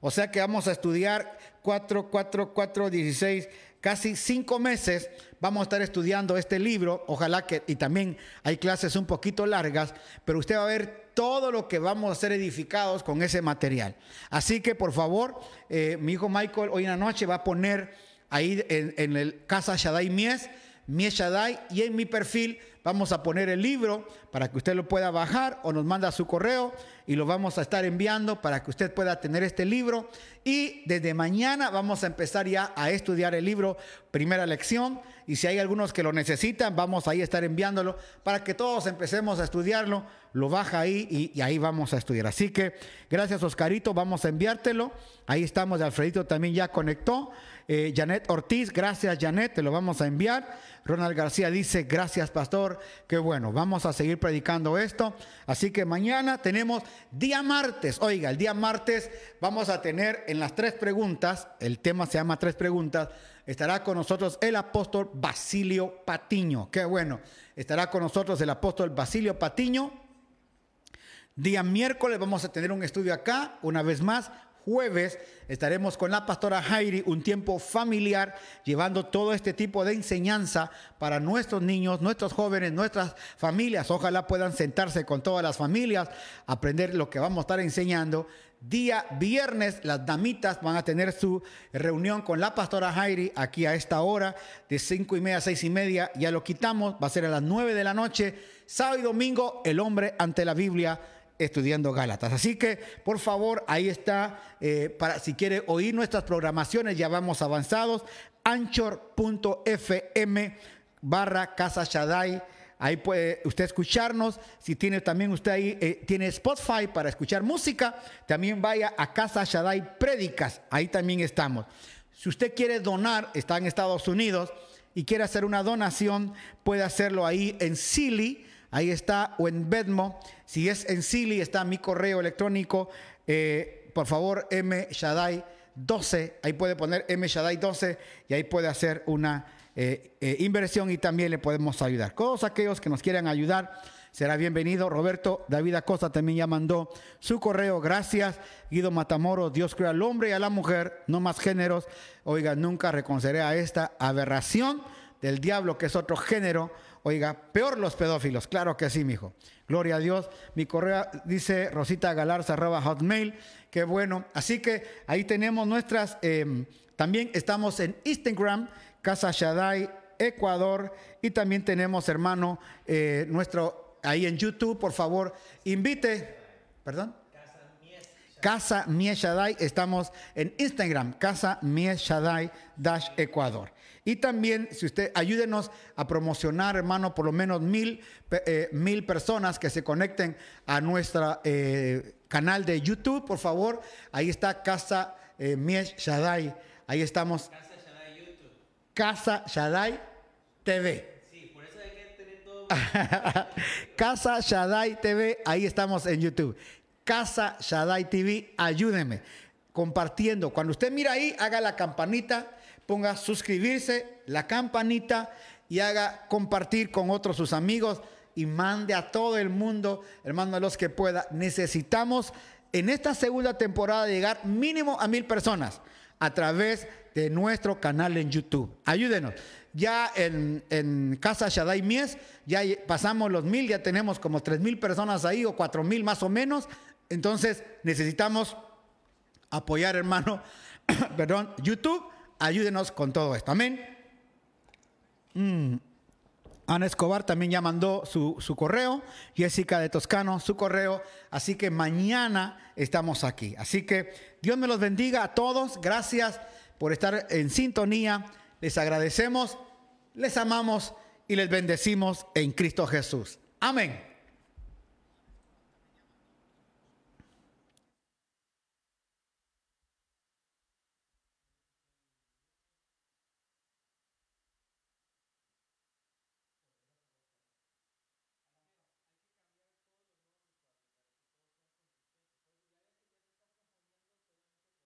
O sea que vamos a estudiar 4, 4, 4, 16, casi cinco meses vamos a estar estudiando este libro. Ojalá que, y también hay clases un poquito largas, pero usted va a ver todo lo que vamos a ser edificados con ese material. Así que por favor, eh, mi hijo Michael hoy en la noche va a poner ahí en, en el Casa Shaddai Mies, Mies Shaddai, y en mi perfil vamos a poner el libro para que usted lo pueda bajar o nos manda su correo y lo vamos a estar enviando para que usted pueda tener este libro. Y desde mañana vamos a empezar ya a estudiar el libro, primera lección. Y si hay algunos que lo necesitan, vamos ahí a estar enviándolo para que todos empecemos a estudiarlo. Lo baja ahí y, ahí vamos a estudiar. Así que gracias Oscarito, vamos a enviártelo. Ahí estamos, Alfredito también ya conectó. Eh, Janet Ortiz, gracias Janet, te lo vamos a enviar. Ronald García dice, gracias pastor, qué bueno, vamos a seguir predicando esto. Así que mañana tenemos día martes, oiga, el día martes vamos a tener en las tres preguntas, el tema se llama tres preguntas, estará con nosotros el apóstol Basilio Patiño, qué bueno, estará con nosotros el apóstol Basilio Patiño. Día miércoles vamos a tener un estudio acá, una vez más, jueves estaremos con la pastora Jairi un tiempo familiar llevando todo este tipo de enseñanza para nuestros niños, nuestros jóvenes, nuestras familias. Ojalá puedan sentarse con todas las familias, aprender lo que vamos a estar enseñando. Día viernes, las damitas van a tener su reunión con la pastora Jairi aquí a esta hora, de cinco y media a seis y media. Ya lo quitamos, va a ser a las nueve de la noche. Sábado y domingo, el hombre ante la Biblia estudiando Gálatas. Así que, por favor, ahí está, eh, para si quiere oír nuestras programaciones, ya vamos avanzados, anchor.fm barra Casa Shaddai. Ahí puede usted escucharnos. Si tiene también usted ahí, eh, tiene Spotify para escuchar música, también vaya a Casa Shaddai Prédicas. Ahí también estamos. Si usted quiere donar, está en Estados Unidos y quiere hacer una donación, puede hacerlo ahí en Silly Ahí está, o en Bedmo. Si es en Silly, está mi correo electrónico. Eh, por favor, M Shaddai 12. Ahí puede poner M Shaddai 12 y ahí puede hacer una eh, eh, inversión y también le podemos ayudar. Todos aquellos que nos quieran ayudar, será bienvenido. Roberto David Acosta también ya mandó su correo. Gracias. Guido Matamoro, Dios crea al hombre y a la mujer, no más géneros. Oiga, nunca reconoceré a esta aberración del diablo, que es otro género Oiga, peor los pedófilos, claro que sí, mijo. Gloria a Dios. Mi correo dice Rosita Galarza, arroba hotmail. Qué bueno. Así que ahí tenemos nuestras. Em, también estamos en Instagram, Casa Shaddai, Ecuador. Y también tenemos, hermano, eh, nuestro. Ahí en YouTube, por favor, invite. ¿Perdón? Casa Mies Shaddai. Estamos en Instagram, Casa Mies Shaddai Dash Ecuador. Y también, si usted ayúdenos a promocionar, hermano, por lo menos mil, eh, mil personas que se conecten a nuestro eh, canal de YouTube, por favor. Ahí está Casa eh, Mies Shaddai. Ahí estamos. Casa Shaddai YouTube. Casa Shaddai TV. Sí, por eso hay que tener todo. Casa Shaddai TV, ahí estamos en YouTube. Casa Shaddai TV, ayúdeme compartiendo. Cuando usted mira ahí, haga la campanita ponga suscribirse, la campanita y haga compartir con otros sus amigos y mande a todo el mundo, hermano, a los que pueda. Necesitamos en esta segunda temporada llegar mínimo a mil personas a través de nuestro canal en YouTube. Ayúdenos. Ya en, Casa Shaddai Mies, ya pasamos los mil, ya tenemos como tres mil personas ahí o cuatro mil más o menos. Entonces necesitamos apoyar, hermano, perdón, YouTube ayúdenos con todo esto. Amén. Mm. Ana Escobar también ya mandó su, su, correo, Jessica de Toscano su correo, así que mañana estamos aquí. Así que Dios me los bendiga a todos, gracias por estar en sintonía, les agradecemos, les amamos y les bendecimos en Cristo Jesús. Amén.